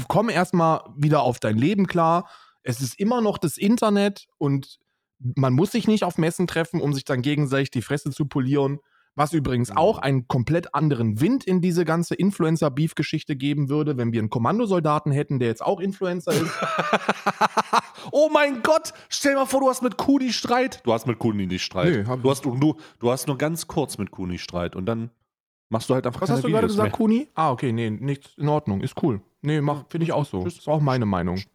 komm erstmal wieder auf dein Leben klar. Es ist immer noch das Internet und man muss sich nicht auf Messen treffen, um sich dann gegenseitig die Fresse zu polieren. Was übrigens auch einen komplett anderen Wind in diese ganze Influencer-Beef-Geschichte geben würde, wenn wir einen Kommandosoldaten hätten, der jetzt auch Influencer ist. (laughs) oh mein Gott, stell dir mal vor, du hast mit Kuni Streit. Du hast mit Kuni nicht Streit. Nee, du, hast, du, du hast nur ganz kurz mit Kuni Streit und dann machst du halt einfach Was hast du gerade Videos gesagt, mehr. Kuni? Ah, okay, nee, nichts in Ordnung, ist cool. Nee, mach, finde ich auch so. Ist auch meine Meinung. Ist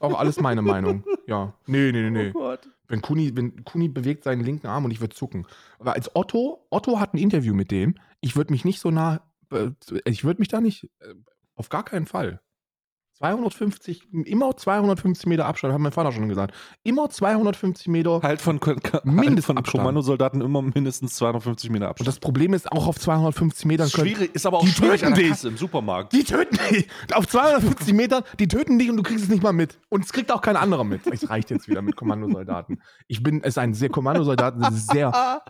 auch alles meine Meinung. (laughs) Ja. Nee, nee, nee, nee. Oh Gott. Wenn Kuni, wenn Kuni bewegt seinen linken Arm und ich würde zucken. Aber als Otto, Otto hat ein Interview mit dem, ich würde mich nicht so nah, äh, ich würde mich da nicht, äh, auf gar keinen Fall. 250, immer 250 Meter Abstand, hat mein Vater schon gesagt. Immer 250 Meter. Halt von, halt von Mindestabstand. Kommandosoldaten immer mindestens 250 Meter Und Abstand. das Problem ist, auch auf 250 Metern können, schwierig, ist aber auch die schwierig töten dich. Im Supermarkt. Die töten dich. Auf 250 Metern, die töten dich und du kriegst es nicht mal mit. Und es kriegt auch kein anderer mit. Es reicht jetzt wieder mit Kommandosoldaten. Ich bin, es ist ein sehr, Kommandosoldaten ist sehr, (laughs)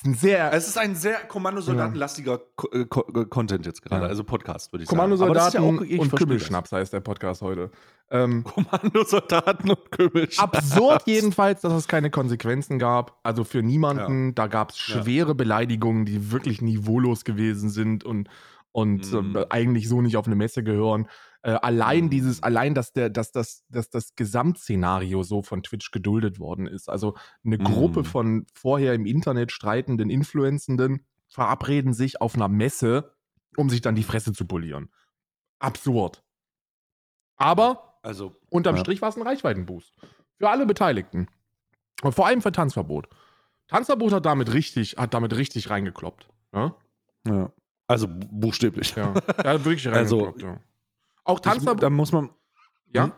ist ein sehr, es ist ein sehr kommandosoldatenlastiger Ko äh, äh, Content jetzt gerade, Ja. also Podcast, würde ich sagen. Aber das Kommandosoldaten ja und Kümmelschnaps heißt der Podcast heute. Ähm. (laughs) Kommandosoldaten und Kümmelschnaps. absurd jedenfalls, dass es keine Konsequenzen gab. Also für niemanden. Da gab es Ja. schwere Beleidigungen, die wirklich niveaulos gewesen sind und, und Mhm. äh, eigentlich so nicht auf eine Messe gehören. Äh, allein Mhm. dieses, allein, dass der, dass das, dass das Gesamtszenario so von Twitch geduldet worden ist. Also eine Mhm. Gruppe von vorher im Internet streitenden Influencenden verabreden sich auf einer Messe, um sich dann die Fresse zu polieren. Absurd. Aber Also, unterm Ja. Strich war es ein Reichweitenboost. Für alle Beteiligten. Und vor allem für Tanzverbot. Tanzverbot hat damit richtig, hat damit richtig reingekloppt. Ja, ja. Also bu- buchstäblich. ja. Er hat wirklich (laughs) Also, reingekloppt, ja. Auch Tanzverbot. da muss man, Ja?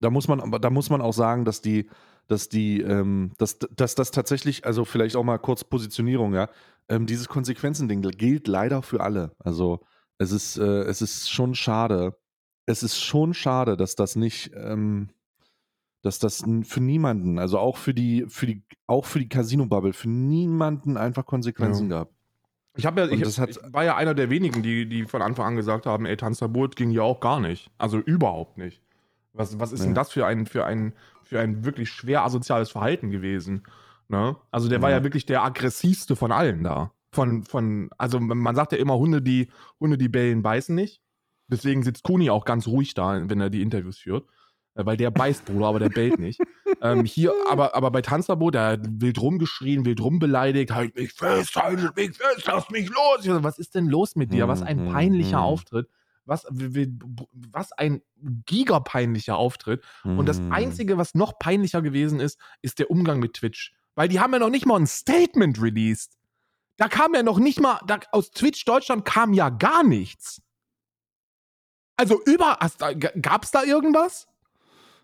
da muss man, aber da muss man auch sagen, dass die, dass die, ähm, dass, dass das tatsächlich, also vielleicht auch mal kurz Positionierung, ja, ähm, dieses Konsequenzending gilt leider für alle. Also es ist, äh, es ist schon schade. Es ist schon schade, dass das nicht, ähm, dass das für niemanden, also auch für die, für die, auch für die Casino-Bubble, für niemanden einfach Konsequenzen gab. Ich, hab ja, ich, hat- ich war ja einer der wenigen, die, die von Anfang an gesagt haben, ey, Tanzverbot ging ja auch gar nicht. Also überhaupt nicht. Was, was ist denn Nee. das für ein, für, ein, für ein wirklich schwer asoziales Verhalten gewesen? Ne? Also der war Ja. ja wirklich der aggressivste von allen da. Von, von, also man sagt ja immer, Hunde, die, Hunde, die bellen, beißen nicht. Deswegen sitzt Kuni auch ganz ruhig da, wenn er die Interviews führt. Äh, Weil der beißt, Bruder, aber der bellt nicht. (laughs) ähm, (laughs) hier, aber, aber bei Tanzverbot, der hat wild rumgeschrien, wild rumbeleidigt, halt mich fest, halt mich fest, lass mich los. Ich so, was ist denn los mit dir? Was ein Mhm, peinlicher mhm. Auftritt. Was, was ein gigapeinlicher Auftritt. Und das Mhm. Einzige, was noch peinlicher gewesen ist, ist der Umgang mit Twitch. Weil die haben ja noch nicht mal ein Statement released. Da kam ja noch nicht mal, da, aus Twitch Deutschland kam ja gar nichts. Also über, gab es da irgendwas?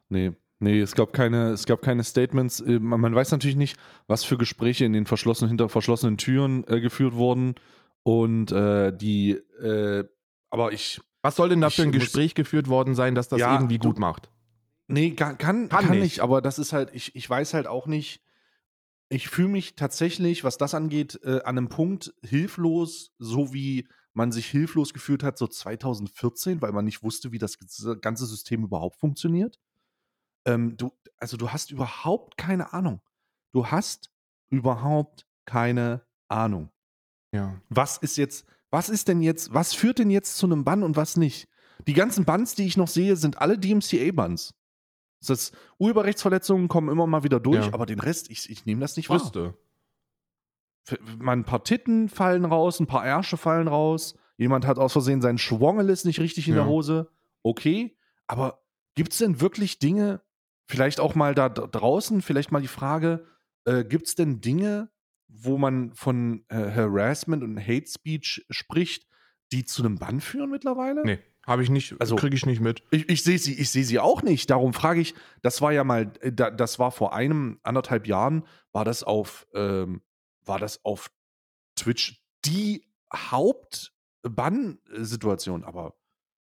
Nee, nee, es gab keine, es gab keine Statements. Äh, Man, man weiß natürlich nicht, was für Gespräche in den verschlossenen, hinter verschlossenen Türen äh, geführt wurden. Und äh, die, äh, aber ich, Was soll denn da für ein Gespräch geführt worden sein, dass das Ja, irgendwie gut macht? nee, kann, kann, Kann kann, nicht. nicht. aber das ist halt, ich, ich weiß halt auch nicht, ich fühle mich tatsächlich, was das angeht, äh, an einem Punkt hilflos, so wie man sich hilflos gefühlt hat, so 2014, weil man nicht wusste, wie das ganze System überhaupt funktioniert. Ähm, du, also du hast überhaupt keine Ahnung. Du hast überhaupt keine Ahnung. Ja. Was ist jetzt, was ist denn jetzt, was führt denn jetzt zu einem Bann und was nicht? Die ganzen Bans, die ich noch sehe, sind alle DMCA-Bans. Das Urheberrechtsverletzungen kommen immer mal wieder durch, Ja. aber den Rest, ich, ich nehme das nicht wahr. Wüsste. Mal ein paar Titten fallen raus, ein paar Ärsche fallen raus. Jemand hat aus Versehen sein Schwongeles nicht richtig in Ja. der Hose. Okay, aber gibt es denn wirklich Dinge, vielleicht auch mal da draußen, vielleicht mal die Frage, äh, gibt es denn Dinge, wo man von äh, Harassment und Hate Speech spricht, die zu einem Bann führen mittlerweile? Nee, habe ich nicht, Also- kriege ich nicht mit. Ich, ich sehe sie, ich sehe sie auch nicht. Darum frage ich, das war ja mal, äh, da- das war vor einem, anderthalb Jahren, war das auf, ähm, war das auf Twitch die Hauptbann-Situation. Aber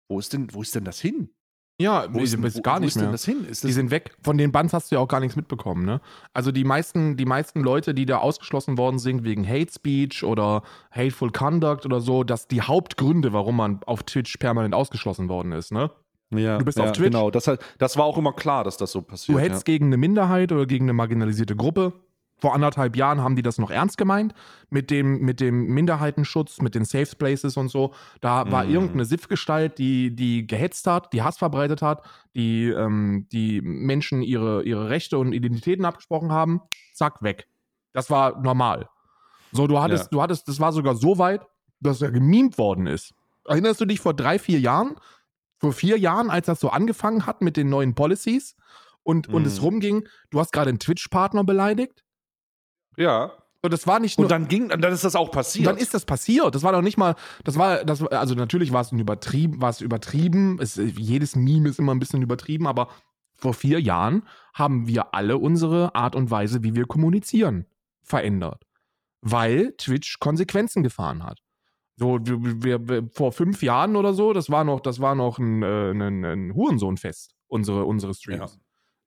wo ist denn, wo ist denn das hin? Ja, Wo ist, wo, gar wo nicht mehr. das hin? Ist Die das, sind weg. Von den Bands hast du ja auch gar nichts mitbekommen, ne? Also die meisten, die meisten Leute, die da ausgeschlossen worden sind wegen Hate Speech oder Hateful Conduct oder so, das die Hauptgründe, warum man auf Twitch permanent ausgeschlossen worden ist, ne? ja, du bist ja, auf Twitch. Genau, das, das war auch immer klar, dass das so passiert. Du hetzt gegen eine Minderheit oder gegen eine marginalisierte Gruppe. Vor anderthalb Jahren haben die das noch ernst gemeint mit dem, mit dem Minderheitenschutz, mit den Safe Places und so. Da war Mhm. irgendeine SIF-Gestalt, die, die gehetzt hat, die Hass verbreitet hat, die, ähm, die Menschen ihre, ihre Rechte und Identitäten abgesprochen haben. Zack, weg. Das war normal. So, du hattest, Ja. du hattest, das war sogar so weit, dass er gemimt worden ist. Erinnerst du dich vor drei, vier Jahren? Vor vier Jahren, als das so angefangen hat mit den neuen Policies und, und es Mhm. rumging, du hast gerade einen Twitch-Partner beleidigt. Ja. ja. Und das war nicht nur. Und dann ging, dann ist das auch passiert. dann ist das passiert. Das war doch nicht mal, das war, das war, also natürlich war es ein übertrieben, war es übertrieben. Es, jedes Meme ist immer ein bisschen übertrieben, aber vor vier Jahren haben wir alle unsere Art und Weise, wie wir kommunizieren, verändert. Weil Twitch Konsequenzen gefahren hat. So, wir, wir, vor fünf Jahren oder so, das war noch, das war noch ein, äh, ein, ein Hurensohnfest, unsere, unsere Streams. Ja.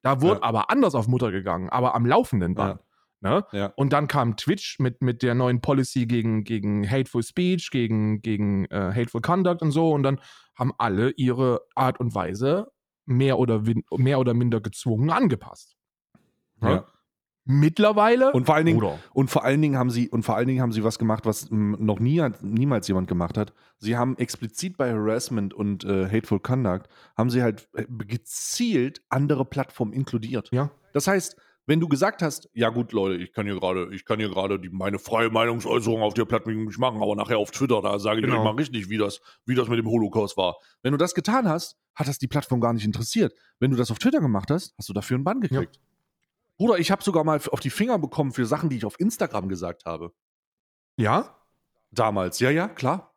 Da wurde Ja. aber anders auf Mutter gegangen, aber am laufenden Band. Ne? ja. Und dann kam Twitch mit, mit der neuen Policy gegen, gegen Hateful Speech, gegen, gegen äh, Hateful Conduct und so. Und dann haben alle ihre Art und Weise mehr oder, mehr oder minder gezwungen angepasst. ja. Mittlerweile. Und vor allen Dingen, Bruder. Und vor allen Dingen haben sie, und vor allen Dingen haben sie was gemacht, was noch nie, niemals jemand gemacht hat. Sie haben explizit bei Harassment und äh, Hateful Conduct, haben sie halt äh, gezielt andere Plattformen inkludiert. Ja. Das heißt, wenn du gesagt hast, ja gut, Leute, ich kann hier gerade, ich kann hier gerade meine freie Meinungsäußerung auf der Plattform nicht machen, aber nachher auf Twitter, da sage ich Genau. euch mal richtig, wie das, wie das mit dem Holocaust war. Wenn du das getan hast, hat das die Plattform gar nicht interessiert. Wenn du das auf Twitter gemacht hast, hast du dafür einen Bann gekriegt. Bruder, ich habe sogar mal auf die Finger bekommen für Sachen, die ich auf Instagram gesagt habe. Ja? Damals, ja, ja, klar.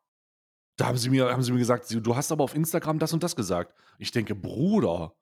Da haben sie mir, haben sie mir gesagt, du hast aber auf Instagram das und das gesagt. Ich denke, Bruder,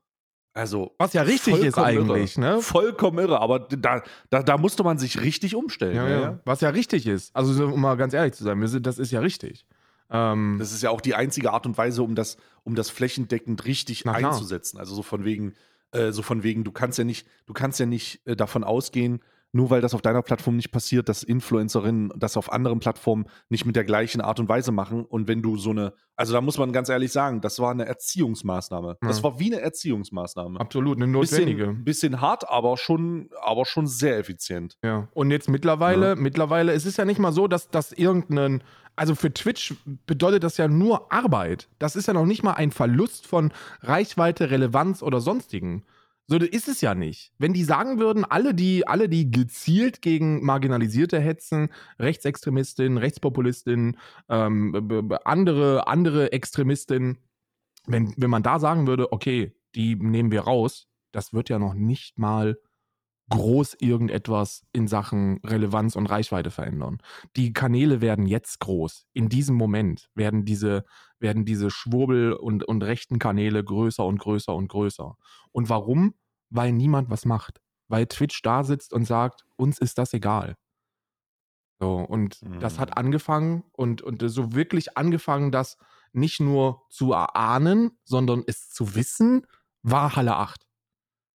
also. Was ja richtig ist eigentlich, irre. ne? Vollkommen irre, aber da, da, da musste man sich richtig umstellen. Ja, ja. Was ja richtig ist. Also, so, um mal ganz ehrlich zu sein, das ist ja richtig. Ähm, Das ist ja auch die einzige Art und Weise, um das, um das flächendeckend richtig einzusetzen. Also so von wegen, äh, so von wegen, du kannst ja nicht, du kannst ja nicht äh, davon ausgehen, nur weil das auf deiner Plattform nicht passiert, dass Influencerinnen das auf anderen Plattformen nicht mit der gleichen Art und Weise machen. Und wenn du so eine, also da muss man ganz ehrlich sagen, das war eine Erziehungsmaßnahme. Das Ja. war wie eine Erziehungsmaßnahme. absolut, eine notwendige. Bisschen, bisschen hart, aber schon, aber schon sehr effizient. Ja. Und jetzt mittlerweile, mittlerweile, es ist ja nicht mal so, dass das irgendeinen, also für Twitch bedeutet das ja nur Arbeit. Das ist ja noch nicht mal ein Verlust von Reichweite, Relevanz oder sonstigen. So ist es ja nicht. Wenn die sagen würden, alle, die, alle, die gezielt gegen Marginalisierte hetzen, Rechtsextremistinnen, Rechtspopulistinnen, ähm, andere, andere Extremistinnen, wenn, wenn man da sagen würde, okay, die nehmen wir raus, das wird ja noch nicht mal groß irgendetwas in Sachen Relevanz und Reichweite verändern. Die Kanäle werden jetzt groß. In diesem Moment werden diese, werden diese Schwurbel- und, und rechten Kanäle größer und größer und größer. Und warum? Weil niemand was macht. Weil Twitch da sitzt und sagt, uns ist das egal. So, und Mhm. das hat angefangen und, und so wirklich angefangen, das nicht nur zu erahnen, sondern es zu wissen, war Halle 8.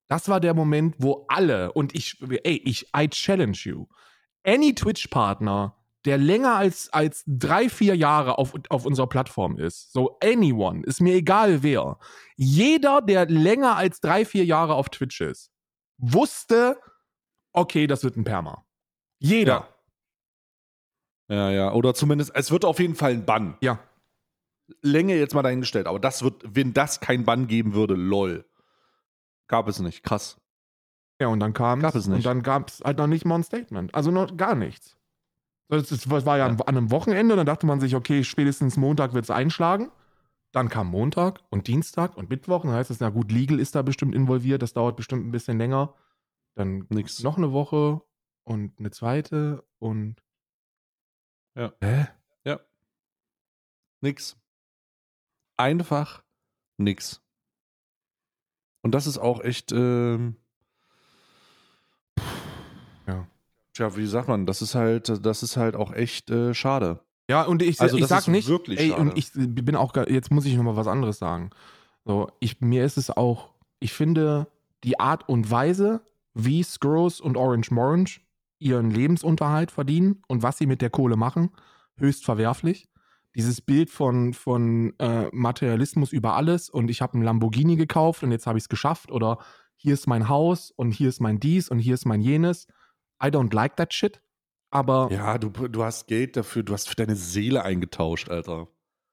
Das war der Moment, wo alle, und ich, ey, ich, I challenge you, any Twitch-Partner, der länger als, als drei, vier Jahre auf, auf unserer Plattform ist, so anyone, ist mir egal wer, jeder, der länger als drei, vier Jahre auf Twitch ist, wusste, okay, das wird ein Perma. Jeder. Ja, ja. Oder zumindest, es wird auf jeden Fall ein Bann. Ja. Länge jetzt mal dahingestellt, aber das wird, wenn das kein Bann geben würde, lol. Gab es nicht. Krass. Ja, und dann kam Gab es nicht. Und dann gab es halt noch nicht mal ein Statement. Also noch gar nichts. Das, ist- das war ja, an einem Wochenende, dann dachte man sich, okay, spätestens Montag wird es einschlagen. Dann kam Montag und Dienstag und Mittwoch. Dann heißt es, na gut, Legal ist da bestimmt involviert, das dauert bestimmt ein bisschen länger. Dann Nix. noch eine Woche und eine zweite und. Ja. Hä? Nix. Einfach nix. Und das ist auch echt, ähm, Ja. Tja, wie sagt man, das ist halt, das ist halt auch echt äh, schade. Ja, und ich, Also ich sag ist nicht, wirklich ey, schade. und ich bin auch, jetzt muss ich noch mal was anderes sagen. So, ich, mir ist es auch, ich finde die Art und Weise, wie Skurrus und Orange Morange ihren Lebensunterhalt verdienen und was sie mit der Kohle machen, höchst verwerflich. Dieses Bild von, von äh, Materialismus über alles und ich habe einen Lamborghini gekauft und jetzt habe ich es geschafft oder hier ist mein Haus und hier ist mein dies und hier ist mein jenes. I don't like that shit. Aber Ja, du, du hast Geld dafür, du hast für deine Seele eingetauscht, Alter.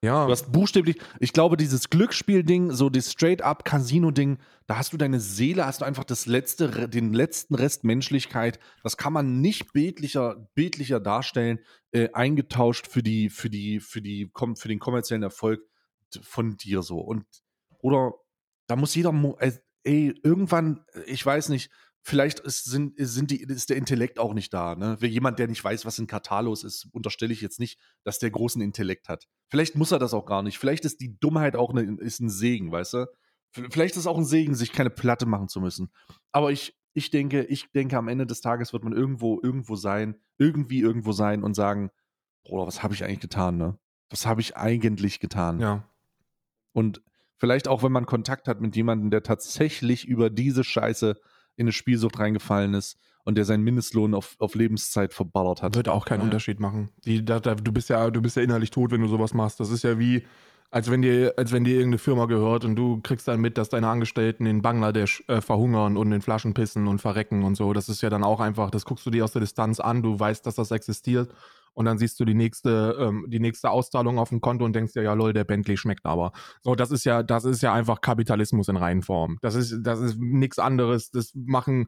Ja, Du hast buchstäblich, ich glaube, dieses Glücksspiel-Ding, so das Straight-up-Casino-Ding, da hast du deine Seele, hast du einfach das letzte, den letzten Rest Menschlichkeit, das kann man nicht bildlicher, bildlicher darstellen, äh, eingetauscht für die, für die, für die, für den kommerziellen Erfolg von dir so. Und, oder, da muss jeder, äh, ey, irgendwann, äh, ich weiß nicht, vielleicht ist, sind, sind die, ist der Intellekt auch nicht da, ne? Wer jemand, der nicht weiß, was in Katar los ist, unterstelle ich jetzt nicht, dass der großen Intellekt hat. Vielleicht muss er das auch gar nicht. Vielleicht ist die Dummheit auch eine, ist ein Segen, weißt du? Vielleicht ist es auch ein Segen, sich keine Platte machen zu müssen. Aber ich, ich denke, ich denke, am Ende des Tages wird man irgendwo, irgendwo sein, irgendwie irgendwo sein und sagen, Bruder, was habe ich eigentlich getan, ne? Was habe ich eigentlich getan? ja. Und vielleicht auch, wenn man Kontakt hat mit jemandem, der tatsächlich über diese Scheiße in eine Spielsucht reingefallen ist und der seinen Mindestlohn auf, auf Lebenszeit verballert hat. Wird auch keinen Ja. Unterschied machen. Die, da, da, du, bist ja, du bist ja innerlich tot, wenn du sowas machst. Das ist ja wie, als wenn dir, als wenn dir irgendeine Firma gehört und du kriegst dann mit, dass deine Angestellten in Bangladesch äh, verhungern und in Flaschen pissen und verrecken und so. Das ist ja dann auch einfach, das guckst du dir aus der Distanz an, du weißt, dass das existiert und dann siehst du die nächste, ähm, die nächste Auszahlung auf dem Konto und denkst dir, ja lol, der Bentley schmeckt aber. So, das ist ja, das ist ja einfach Kapitalismus in Reihenform. Das ist, das ist nichts anderes. Das machen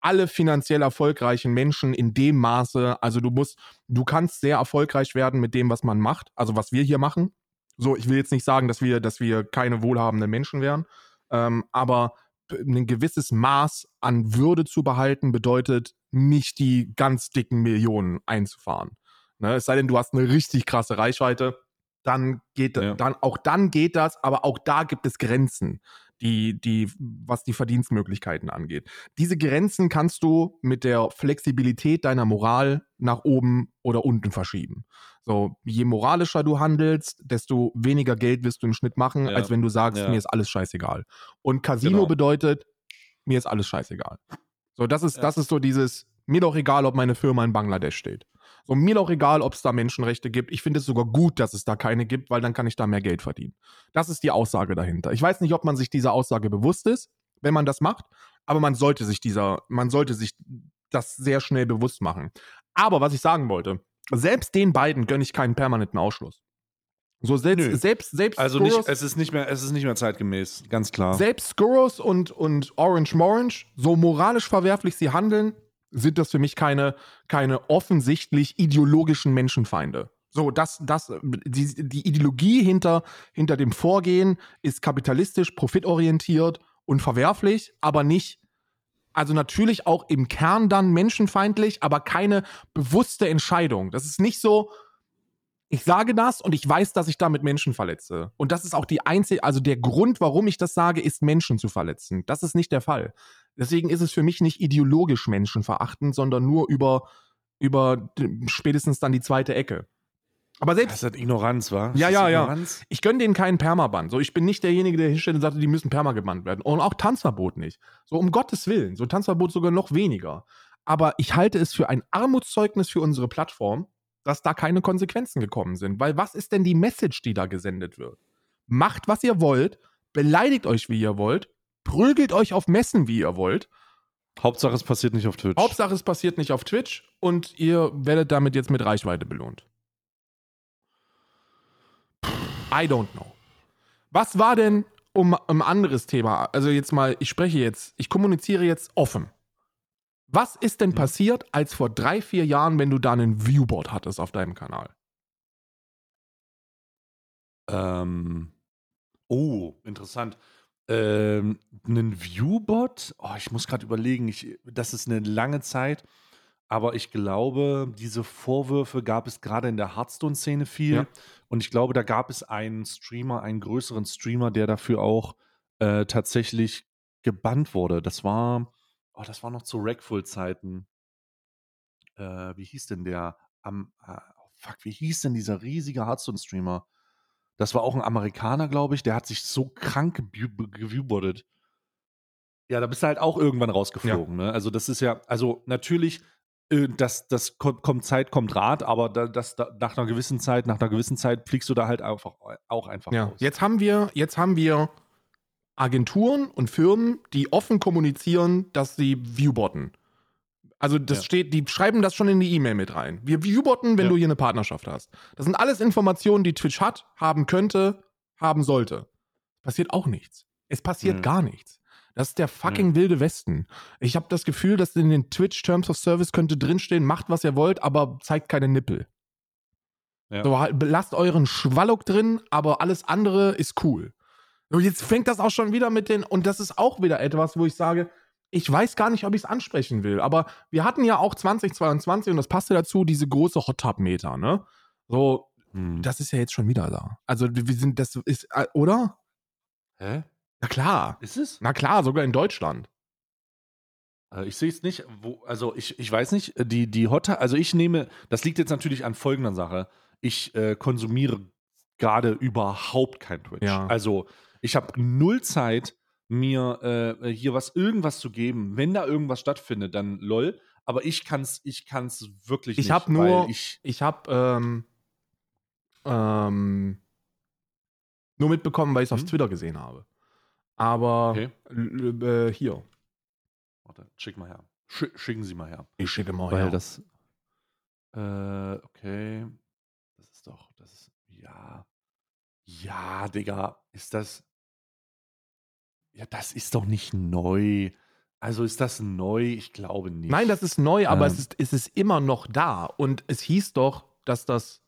alle finanziell erfolgreichen Menschen in dem Maße, also du musst, du kannst sehr erfolgreich werden mit dem, was man macht, also was wir hier machen. So, ich will jetzt nicht sagen, dass wir, dass wir keine wohlhabenden Menschen wären, ähm, aber ein gewisses Maß an Würde zu behalten bedeutet, nicht die ganz dicken Millionen einzufahren. Ne? Es sei denn, du hast eine richtig krasse Reichweite, dann geht ja. dann auch dann geht das, aber auch da gibt es Grenzen die, die, was die Verdienstmöglichkeiten angeht. Diese Grenzen kannst du mit der Flexibilität deiner Moral nach oben oder unten verschieben. So, je moralischer du handelst, desto weniger Geld wirst du im Schnitt machen, ja. als wenn du sagst, ja. mir ist alles scheißegal. Und Casino genau. bedeutet, mir ist alles scheißegal. So, das ist, das ist so dieses, mir doch egal, ob meine Firma in Bangladesch steht. So, mir doch egal, ob es da Menschenrechte gibt. Ich finde es sogar gut, dass es da keine gibt, weil dann kann ich da mehr Geld verdienen. Das ist die Aussage dahinter. Ich weiß nicht, ob man sich dieser Aussage bewusst ist, wenn man das macht, aber man sollte sich dieser, man sollte sich das sehr schnell bewusst machen. Aber was ich sagen wollte, selbst den beiden gönne ich keinen permanenten Ausschluss. So selbst, Nö. selbst, selbst Also nicht, es ist nicht mehr, es ist nicht mehr zeitgemäß, ganz klar. Selbst Skurros und, und Orange Morange, so moralisch verwerflich sie handeln, sind das für mich keine, keine offensichtlich ideologischen Menschenfeinde. So, das, das, die, die Ideologie hinter, hinter dem Vorgehen ist kapitalistisch, profitorientiert und verwerflich, aber nicht, also natürlich auch im Kern dann menschenfeindlich, aber keine bewusste Entscheidung. Das ist nicht so, ich sage das und ich weiß, dass ich damit Menschen verletze. Und das ist auch die einzige, also der Grund, warum ich das sage, ist Menschen zu verletzen. Das ist nicht der Fall. Deswegen ist es für mich nicht ideologisch menschenverachtend, sondern nur über, über spätestens dann die zweite Ecke. Aber selbst. Das ist halt Ignoranz, wa? Ja, ja, ja. Ich gönne denen keinen Permaban. So, ich bin nicht derjenige, der hinstellt und sagt, die müssen Perma gebannt werden. Und auch Tanzverbot nicht. So, um Gottes Willen. So, Tanzverbot sogar noch weniger. Aber ich halte es für ein Armutszeugnis für unsere Plattform, dass da keine Konsequenzen gekommen sind. Weil was ist denn die Message, die da gesendet wird? Macht, was ihr wollt, beleidigt euch, wie ihr wollt, prügelt euch auf Messen, wie ihr wollt. Hauptsache, es passiert nicht auf Twitch. Hauptsache, es passiert nicht auf Twitch und ihr werdet damit jetzt mit Reichweite belohnt. I don't know. Was war denn um ein anderes Thema? Also jetzt mal, ich spreche jetzt, ich kommuniziere jetzt offen. Was ist denn passiert, als vor drei, vier Jahren, wenn du da einen Viewboard hattest auf deinem Kanal? Ähm, oh, interessant. Ähm, einen Viewbot? Oh, ich muss gerade überlegen, ich, das ist eine lange Zeit, aber ich glaube, diese Vorwürfe gab es gerade in der Hearthstone-Szene viel. Ja. Und ich glaube, da gab es einen Streamer, einen größeren Streamer, der dafür auch äh, tatsächlich gebannt wurde. Das war, oh, das war noch zu Rackful-Zeiten. Äh, wie hieß denn der? Am, äh, fuck, wie hieß denn dieser riesige Hearthstone-Streamer? Das war auch ein Amerikaner, glaube ich, der hat sich so krank geviewboardet. Ja, da bist du halt auch irgendwann rausgeflogen. Ja. Ne? Also, das ist ja, also natürlich, äh, das, das kommt Zeit, kommt Rat, aber da, das, da, nach einer gewissen Zeit, nach einer gewissen Zeit fliegst du da halt einfach, auch einfach ja. raus. Jetzt haben wir, jetzt haben wir Agenturen und Firmen, die offen kommunizieren, dass sie viewbotten. Also das ja. steht, die schreiben das schon in die E-Mail mit rein. Wir viewbotten, wenn ja. du hier eine Partnerschaft hast. Das sind alles Informationen, die Twitch hat, haben könnte, haben sollte. Passiert auch nichts. Es passiert mhm. gar nichts. Das ist der fucking mhm. wilde Westen. Ich habe das Gefühl, dass in den Twitch Terms of Service könnte drinstehen, macht was ihr wollt, aber zeigt keine Nippel. Ja. So, halt, lasst euren Schwallock drin, aber alles andere ist cool. So, jetzt fängt das auch schon wieder mit den, und das ist auch wieder etwas, wo ich sage, ich weiß gar nicht, ob ich es ansprechen will, aber wir hatten ja auch 2022 und das passte dazu, diese große Hot Tub Meter, ne? So, hm. das ist ja jetzt schon wieder da. Also wir sind, das ist, äh, oder? Hä? Na klar. Ist es? Na klar, sogar in Deutschland. Äh, ich sehe es nicht, wo, also ich, ich weiß nicht, die, die Hot Tub, also ich nehme, das liegt jetzt natürlich an folgender Sache. Ich äh, konsumiere gerade überhaupt kein Twitch. Ja. Also ich habe null Zeit, mir äh, hier was irgendwas zu geben. Wenn da irgendwas stattfindet, dann lol. Aber ich kann's, ich kann's wirklich ich nicht. Hab nur, ich ich habe ähm, ähm, nur mitbekommen, weil ich es hm? auf Twitter gesehen habe. Aber okay. äh, hier. Warte, schick mal her. Sch schicken Sie mal her. Ich schicke mal weil her. das. Äh, okay. Das ist doch, das ist, ja. Ja, Digga, ist das. Ja, das ist doch nicht neu. Also ist das neu? Ich glaube nicht. Nein, das ist neu, aber Ähm. es, ist, es ist immer noch da. Und es hieß doch, dass das.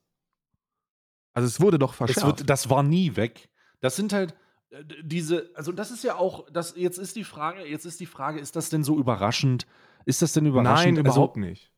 Also es wurde doch verschärft. wird, das war nie weg. Das sind halt äh, diese, also das ist ja auch, das, jetzt ist die Frage, jetzt ist die Frage, ist das denn so überraschend? Ist das denn überraschend? Nein, Also, überhaupt nicht.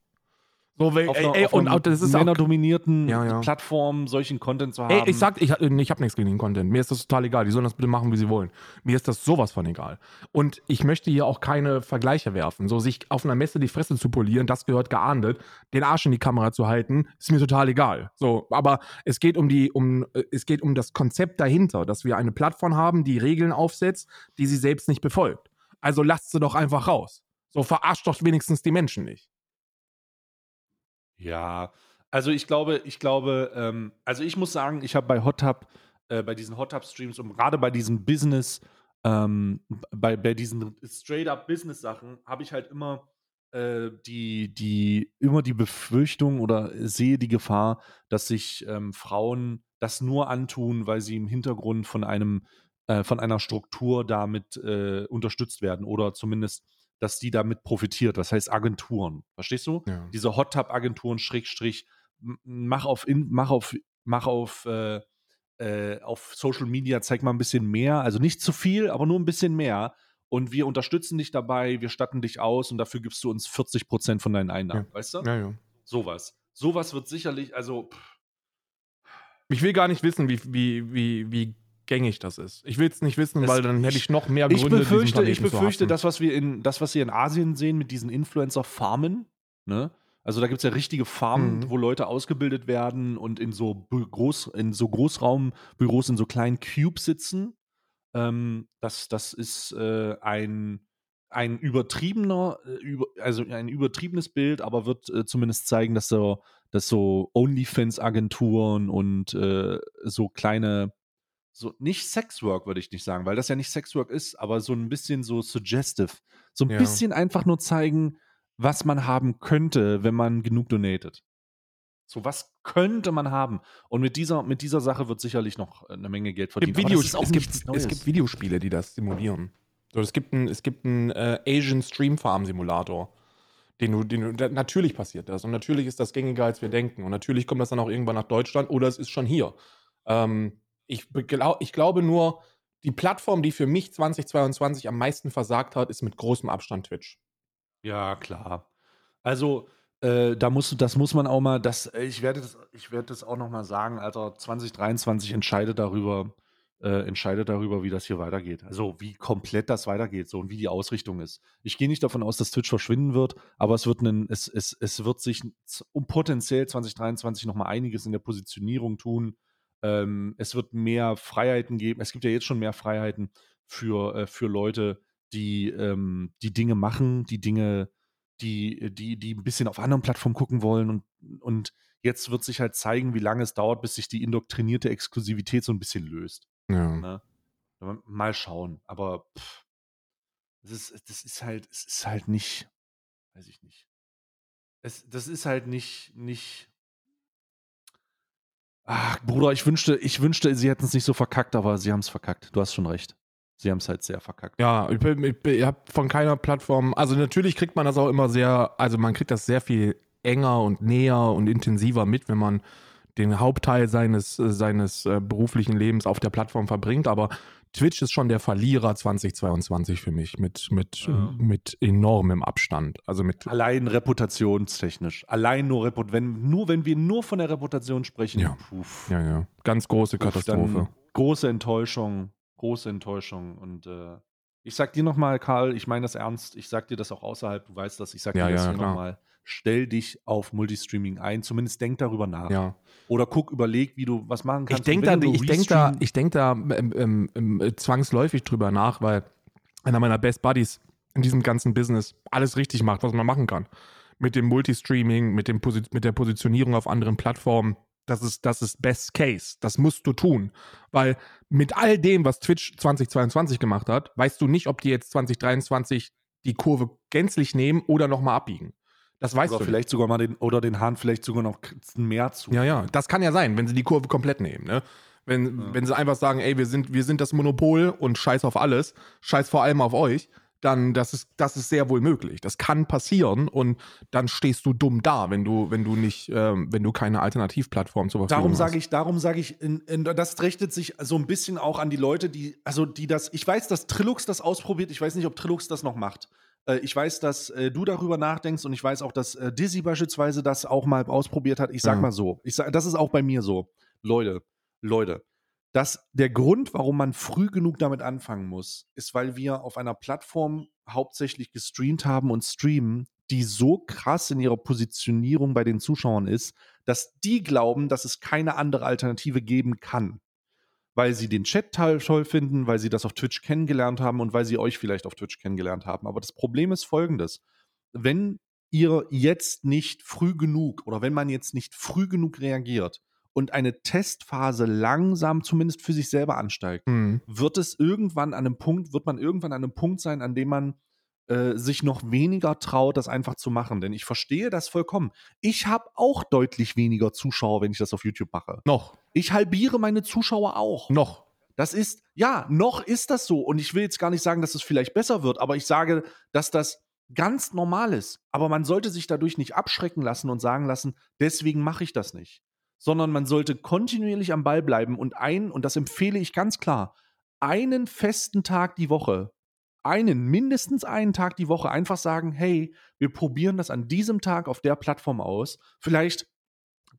So, weil, auf ey, einer, ey, auf und auch, das ist männerdominierten Ja, ja. Plattform solchen Content zu haben. Ey, ich sag, ich, ich habe nichts gegen den Content. Mir ist das total egal. Die sollen das bitte machen, wie sie wollen. Mir ist das sowas von egal. Und ich möchte hier auch keine Vergleiche werfen. So, sich auf einer Messe die Fresse zu polieren, das gehört geahndet. Den Arsch in die Kamera zu halten, ist mir total egal. So, aber es geht um die, um, äh, es geht um das Konzept dahinter, dass wir eine Plattform haben, die Regeln aufsetzt, die sie selbst nicht befolgt. Also lasst sie doch einfach raus. So, verarscht doch wenigstens die Menschen nicht. Ja, also ich glaube, ich glaube, ähm, also ich muss sagen, ich habe bei Hot Tub, äh, bei diesen Hot Tub Streams und gerade bei diesen Business, ähm, bei, bei diesen straight up Business Sachen habe ich halt immer äh, die, die, immer die Befürchtung oder sehe die Gefahr, dass sich ähm, Frauen das nur antun, weil sie im Hintergrund von einem, äh, von einer Struktur damit äh, unterstützt werden oder zumindest, dass die damit profitiert. Das heißt Agenturen. Verstehst du? Ja. diese Hot Tub Agenturen Schrägstrich mach auf in, mach auf mach auf äh, äh, auf Social Media zeig mal ein bisschen mehr, also nicht zu viel, aber nur ein bisschen mehr und wir unterstützen dich dabei, wir statten dich aus und dafür gibst du uns 40 Prozent von deinen Einnahmen, weißt du? Ja, ja. Sowas. Sowas wird sicherlich, also pff, Ich will gar nicht wissen, wie, wie, wie, wie gängig das ist. Ich will es nicht wissen, weil dann hätte ich noch mehr ich Gründe, diesen befürchte, ich befürchte, das was wir in das was wir in Asien sehen mit diesen Influencer Farmen, ne? Also da gibt es ja richtige Farmen, Mhm. wo Leute ausgebildet werden und in so Groß, in so Großraumbüros in so kleinen Cubes sitzen. Ähm, das, das ist äh, ein, ein übertriebener, äh, über, also ein übertriebenes Bild, aber wird äh, zumindest zeigen, dass so, dass so OnlyFans-Agenturen und äh, so kleine, so nicht Sexwork, würde ich nicht sagen, weil das ja nicht Sexwork ist, aber so ein bisschen so suggestive. So ein Ja. bisschen einfach nur zeigen, was man haben könnte, wenn man genug donatet. So, was könnte man haben? Und mit dieser, mit dieser Sache wird sicherlich noch äh, eine Menge Geld gibt, verdient. Auch es, gibt, es gibt Videospiele, die das simulieren. So, es gibt einen es gibt einen, äh, Asian Stream Farm Simulator. Den du, den du, natürlich passiert das. Und natürlich ist das gängiger, als wir denken. Und natürlich kommt das dann auch irgendwann nach Deutschland oder es ist schon hier. Ähm, ich, beglau, ich glaube nur, die Plattform, die für mich 2022 am meisten versagt hat, ist mit großem Abstand Twitch. Ja, klar. Also, äh, da musst das muss man auch mal, das, äh, ich werde das, ich werde das auch noch mal sagen, Alter, 2023 entscheidet darüber, äh, entscheidet darüber, wie das hier weitergeht. Also, wie komplett das weitergeht, so und wie die Ausrichtung ist. Ich gehe nicht davon aus, dass Twitch verschwinden wird, aber es wird einen, es, es, es wird sich um potenziell 2023 noch mal einiges in der Positionierung tun. Ähm, es wird mehr Freiheiten geben. Es gibt ja jetzt schon mehr Freiheiten für, äh, für Leute, die, ähm, die Dinge machen, die Dinge die, die, die ein bisschen auf anderen Plattformen gucken wollen und, und jetzt wird sich halt zeigen, wie lange es dauert, bis sich die indoktrinierte Exklusivität so ein bisschen löst. Ja. Ne? Mal schauen. Aber pff, das, ist, das ist halt, es ist halt nicht, weiß ich nicht. Es, das ist halt nicht, nicht. Ach, Bruder, ich wünschte, ich wünschte, sie hätten es nicht so verkackt, aber sie haben es verkackt. Du hast schon recht. Sie haben es halt sehr verkackt. Ja, ich, bin- ich, ich habe von keiner Plattform, also natürlich kriegt man das auch immer sehr, also man kriegt das sehr viel enger und näher und intensiver mit, wenn man den Hauptteil seines, äh, seines äh, beruflichen Lebens auf der Plattform verbringt, aber Twitch ist schon der Verlierer 2022 für mich mit, mit, Ja. mit enormem Abstand. Also mit, Allein reputationstechnisch. Allein nur Reput wenn, nur wenn wir nur von der Reputation sprechen. Ja. ja, ja, ganz große Katastrophe. große Enttäuschung. Große Enttäuschung. Und äh, ich sag dir nochmal, Karl, ich meine das ernst. Ich sag dir das auch außerhalb. Du weißt das. Ich sag Ja, dir das ja, nochmal. Stell dich auf Multistreaming ein. Zumindest denk darüber nach. Ja. Oder guck, überleg, wie du was machen Ich kannst. denke Und da, ich denk da, ich denk da ähm, ähm, ähm, zwangsläufig drüber nach, weil einer meiner Best Buddies in diesem ganzen Business alles richtig macht, was man machen kann. Mit dem Multistreaming, mit, dem Posi mit der Positionierung auf anderen Plattformen. Das ist, das ist Best Case. Das musst du tun. Weil mit all dem, was Twitch 2022 gemacht hat, weißt du nicht, ob die jetzt 2023 die Kurve gänzlich nehmen oder nochmal abbiegen. Das weißt oder du nicht. vielleicht sogar mal den, oder den Hahn vielleicht sogar noch mehr zu. Ja, ja, das kann ja sein, wenn sie die Kurve komplett nehmen, ne? Wenn, Ja. wenn sie einfach sagen, ey, wir sind, wir sind das Monopol und scheiß auf alles, scheiß vor allem auf euch, dann das ist das ist sehr wohl möglich. Das kann passieren und dann stehst du dumm da, wenn du wenn du nicht ähm, wenn du keine Alternativplattform zur Verfügung Darum hast. sage ich, darum sage ich, in, in, das richtet sich so ein bisschen auch an die Leute, die, also die das, ich weiß, dass Trilux das ausprobiert, ich weiß nicht, ob Trilux das noch macht. Äh, ich weiß, dass äh, du darüber nachdenkst und ich weiß auch, dass äh, Dizzy beispielsweise das auch mal ausprobiert hat. Ich sag Ja. mal so, ich sag, das ist auch bei mir so. Leute, Leute, dass der Grund, warum man früh genug damit anfangen muss, ist, weil wir auf einer Plattform hauptsächlich gestreamt haben und streamen, die so krass in ihrer Positionierung bei den Zuschauern ist, dass die glauben, dass es keine andere Alternative geben kann. Weil sie den Chat toll finden, weil sie das auf Twitch kennengelernt haben und weil sie euch vielleicht auf Twitch kennengelernt haben. Aber das Problem ist folgendes. Wenn ihr jetzt nicht früh genug oder wenn man jetzt nicht früh genug reagiert und eine Testphase langsam zumindest für sich selber ansteigt, Hm. wird es irgendwann an einem Punkt, wird man irgendwann an einem Punkt sein, an dem man äh, sich noch weniger traut, das einfach zu machen. Denn ich verstehe das vollkommen. Ich habe auch deutlich weniger Zuschauer, wenn ich das auf YouTube mache. Noch, Ich halbiere meine Zuschauer auch. noch. Das ist, ja, noch ist das so. Und ich will jetzt gar nicht sagen, dass es vielleicht besser wird, aber ich sage, dass das ganz normal ist. Aber man sollte sich dadurch nicht abschrecken lassen und sagen lassen, deswegen mache ich das nicht. Sondern man sollte kontinuierlich am Ball bleiben und ein, und das empfehle ich ganz klar, einen festen Tag die Woche, einen, mindestens einen Tag die Woche einfach sagen, hey, wir probieren das an diesem Tag auf der Plattform aus. Vielleicht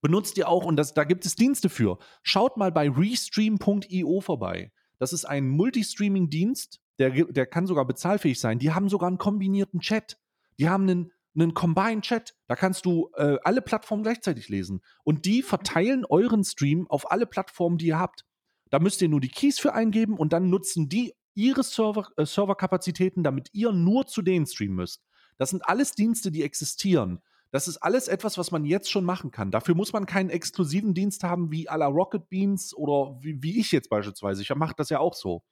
benutzt ihr auch, und das, da gibt es Dienste für. Schaut mal bei restream.io vorbei. Das ist ein Multistreaming-Dienst, der, der kann sogar bezahlfähig sein. Die haben sogar einen kombinierten Chat. Die haben einen, einen Combined Chat. Da kannst du äh, alle Plattformen gleichzeitig lesen. Und die verteilen euren Stream auf alle Plattformen, die ihr habt. Da müsst ihr nur die Keys für eingeben und dann nutzen die ihre Server, äh, Serverkapazitäten, damit ihr nur zu denen streamen müsst. Das sind alles Dienste, die existieren. Das ist alles etwas, was man jetzt schon machen kann. Dafür muss man keinen exklusiven Dienst haben wie à la Rocket Beans oder wie, wie ich jetzt beispielsweise. Ich mache das ja auch so.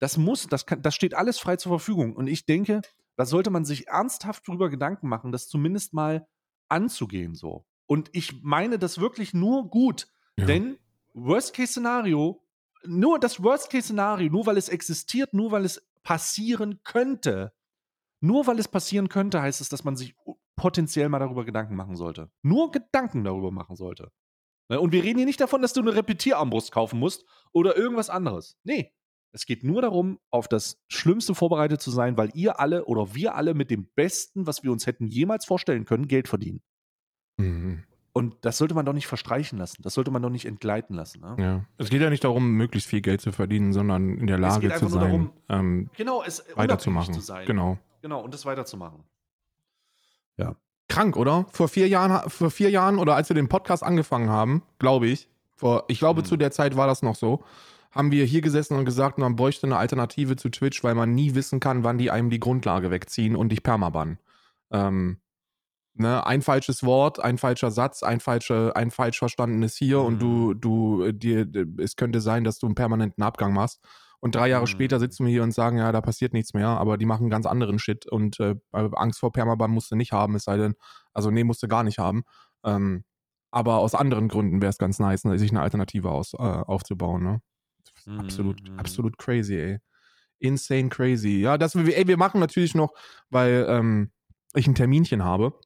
Das muss, das, kann, das steht alles frei zur Verfügung. Und ich denke, da sollte man sich ernsthaft drüber Gedanken machen, das zumindest mal anzugehen so. Und ich meine das wirklich nur gut, Ja. denn Worst-Case-Szenario, nur das Worst-Case-Szenario, nur weil es existiert, nur weil es passieren könnte, nur weil es passieren könnte, heißt es, dass man sich potenziell mal darüber Gedanken machen sollte. Nur Gedanken darüber machen sollte. Ne, Und wir reden hier nicht davon, dass du eine Repetierarmbrust kaufen musst oder irgendwas anderes. Nee. Es geht nur darum, auf das Schlimmste vorbereitet zu sein, weil ihr alle oder wir alle mit dem Besten, was wir uns hätten jemals vorstellen können, Geld verdienen. Mhm. Und das sollte man doch nicht verstreichen lassen. Das sollte man doch nicht entgleiten lassen. Ne? Ja. Es geht ja nicht darum, möglichst viel Geld zu verdienen, sondern in der Es Lage zu sein, darum, ähm, Genau, es weiterzumachen. zu sein. Genau. Genau, und das weiterzumachen. Krank, oder? Vor vier Jahren, vor vier Jahren oder als wir den Podcast angefangen haben, glaube ich, vor, ich glaube, Mhm. zu der Zeit war das noch so, haben wir hier gesessen und gesagt, man bräuchte eine Alternative zu Twitch, weil man nie wissen kann, wann die einem die Grundlage wegziehen und dich permabannen. Ähm, ne, ein falsches Wort, ein falscher Satz, ein, falsche, ein falsch verstandenes hier und du, Mhm. du, äh, dir, es könnte sein, dass du einen permanenten Abgang machst. Und drei Jahre Mhm. später sitzen wir hier und sagen, ja, da passiert nichts mehr, aber die machen ganz anderen Shit und äh, Angst vor Permaban musst du nicht haben, es sei denn, also nee, musst du gar nicht haben. Ähm, aber aus anderen Gründen wäre es ganz nice, ne, sich eine Alternative aus, äh, aufzubauen. Ne? Mhm, Absolut, mhm. absolut crazy, ey. Insane crazy. Ja, das, ey, wir machen natürlich noch, weil ähm, ich ein Terminchen habe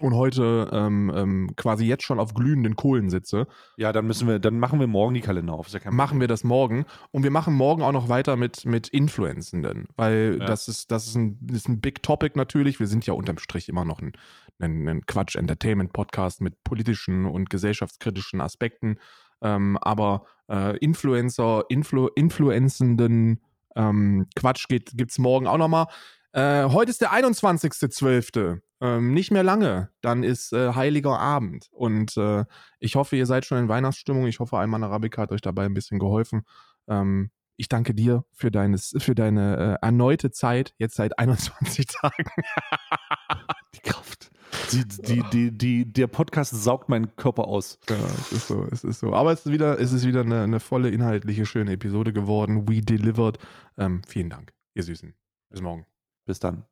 und heute ähm, ähm, quasi jetzt schon auf glühenden Kohlen sitze, Ja, dann müssen wir, dann machen wir morgen die Kalender auf. Ja machen wir das morgen. Und wir machen morgen auch noch weiter mit, mit Influencenden, weil Ja. das, ist, das, ist ein, ist ein Big Topic natürlich. Wir sind ja unterm Strich immer noch ein, ein, ein Quatsch-Entertainment-Podcast mit politischen und gesellschaftskritischen Aspekten. Ähm, aber äh, Influencer, Influ influenzenden ähm, Quatsch gibt es morgen auch nochmal. Äh, heute ist der 21.12. Ähm, nicht mehr lange. Dann ist äh, Heiliger Abend. Und äh, ich hoffe, ihr seid schon in Weihnachtsstimmung. Ich hoffe, Alman Arabica hat euch dabei ein bisschen geholfen. Ähm, ich danke dir für, deines, für deine äh, erneute Zeit, jetzt seit 21 (laughs) Tagen. Die Kraft. Die, die, die, die, der Podcast saugt meinen Körper aus. Ja, es ist so, es ist so. Aber es ist wieder, es ist wieder eine, eine volle, inhaltliche, schöne Episode geworden. We delivered. Ähm, vielen Dank, ihr Süßen. Bis morgen. Bis dann.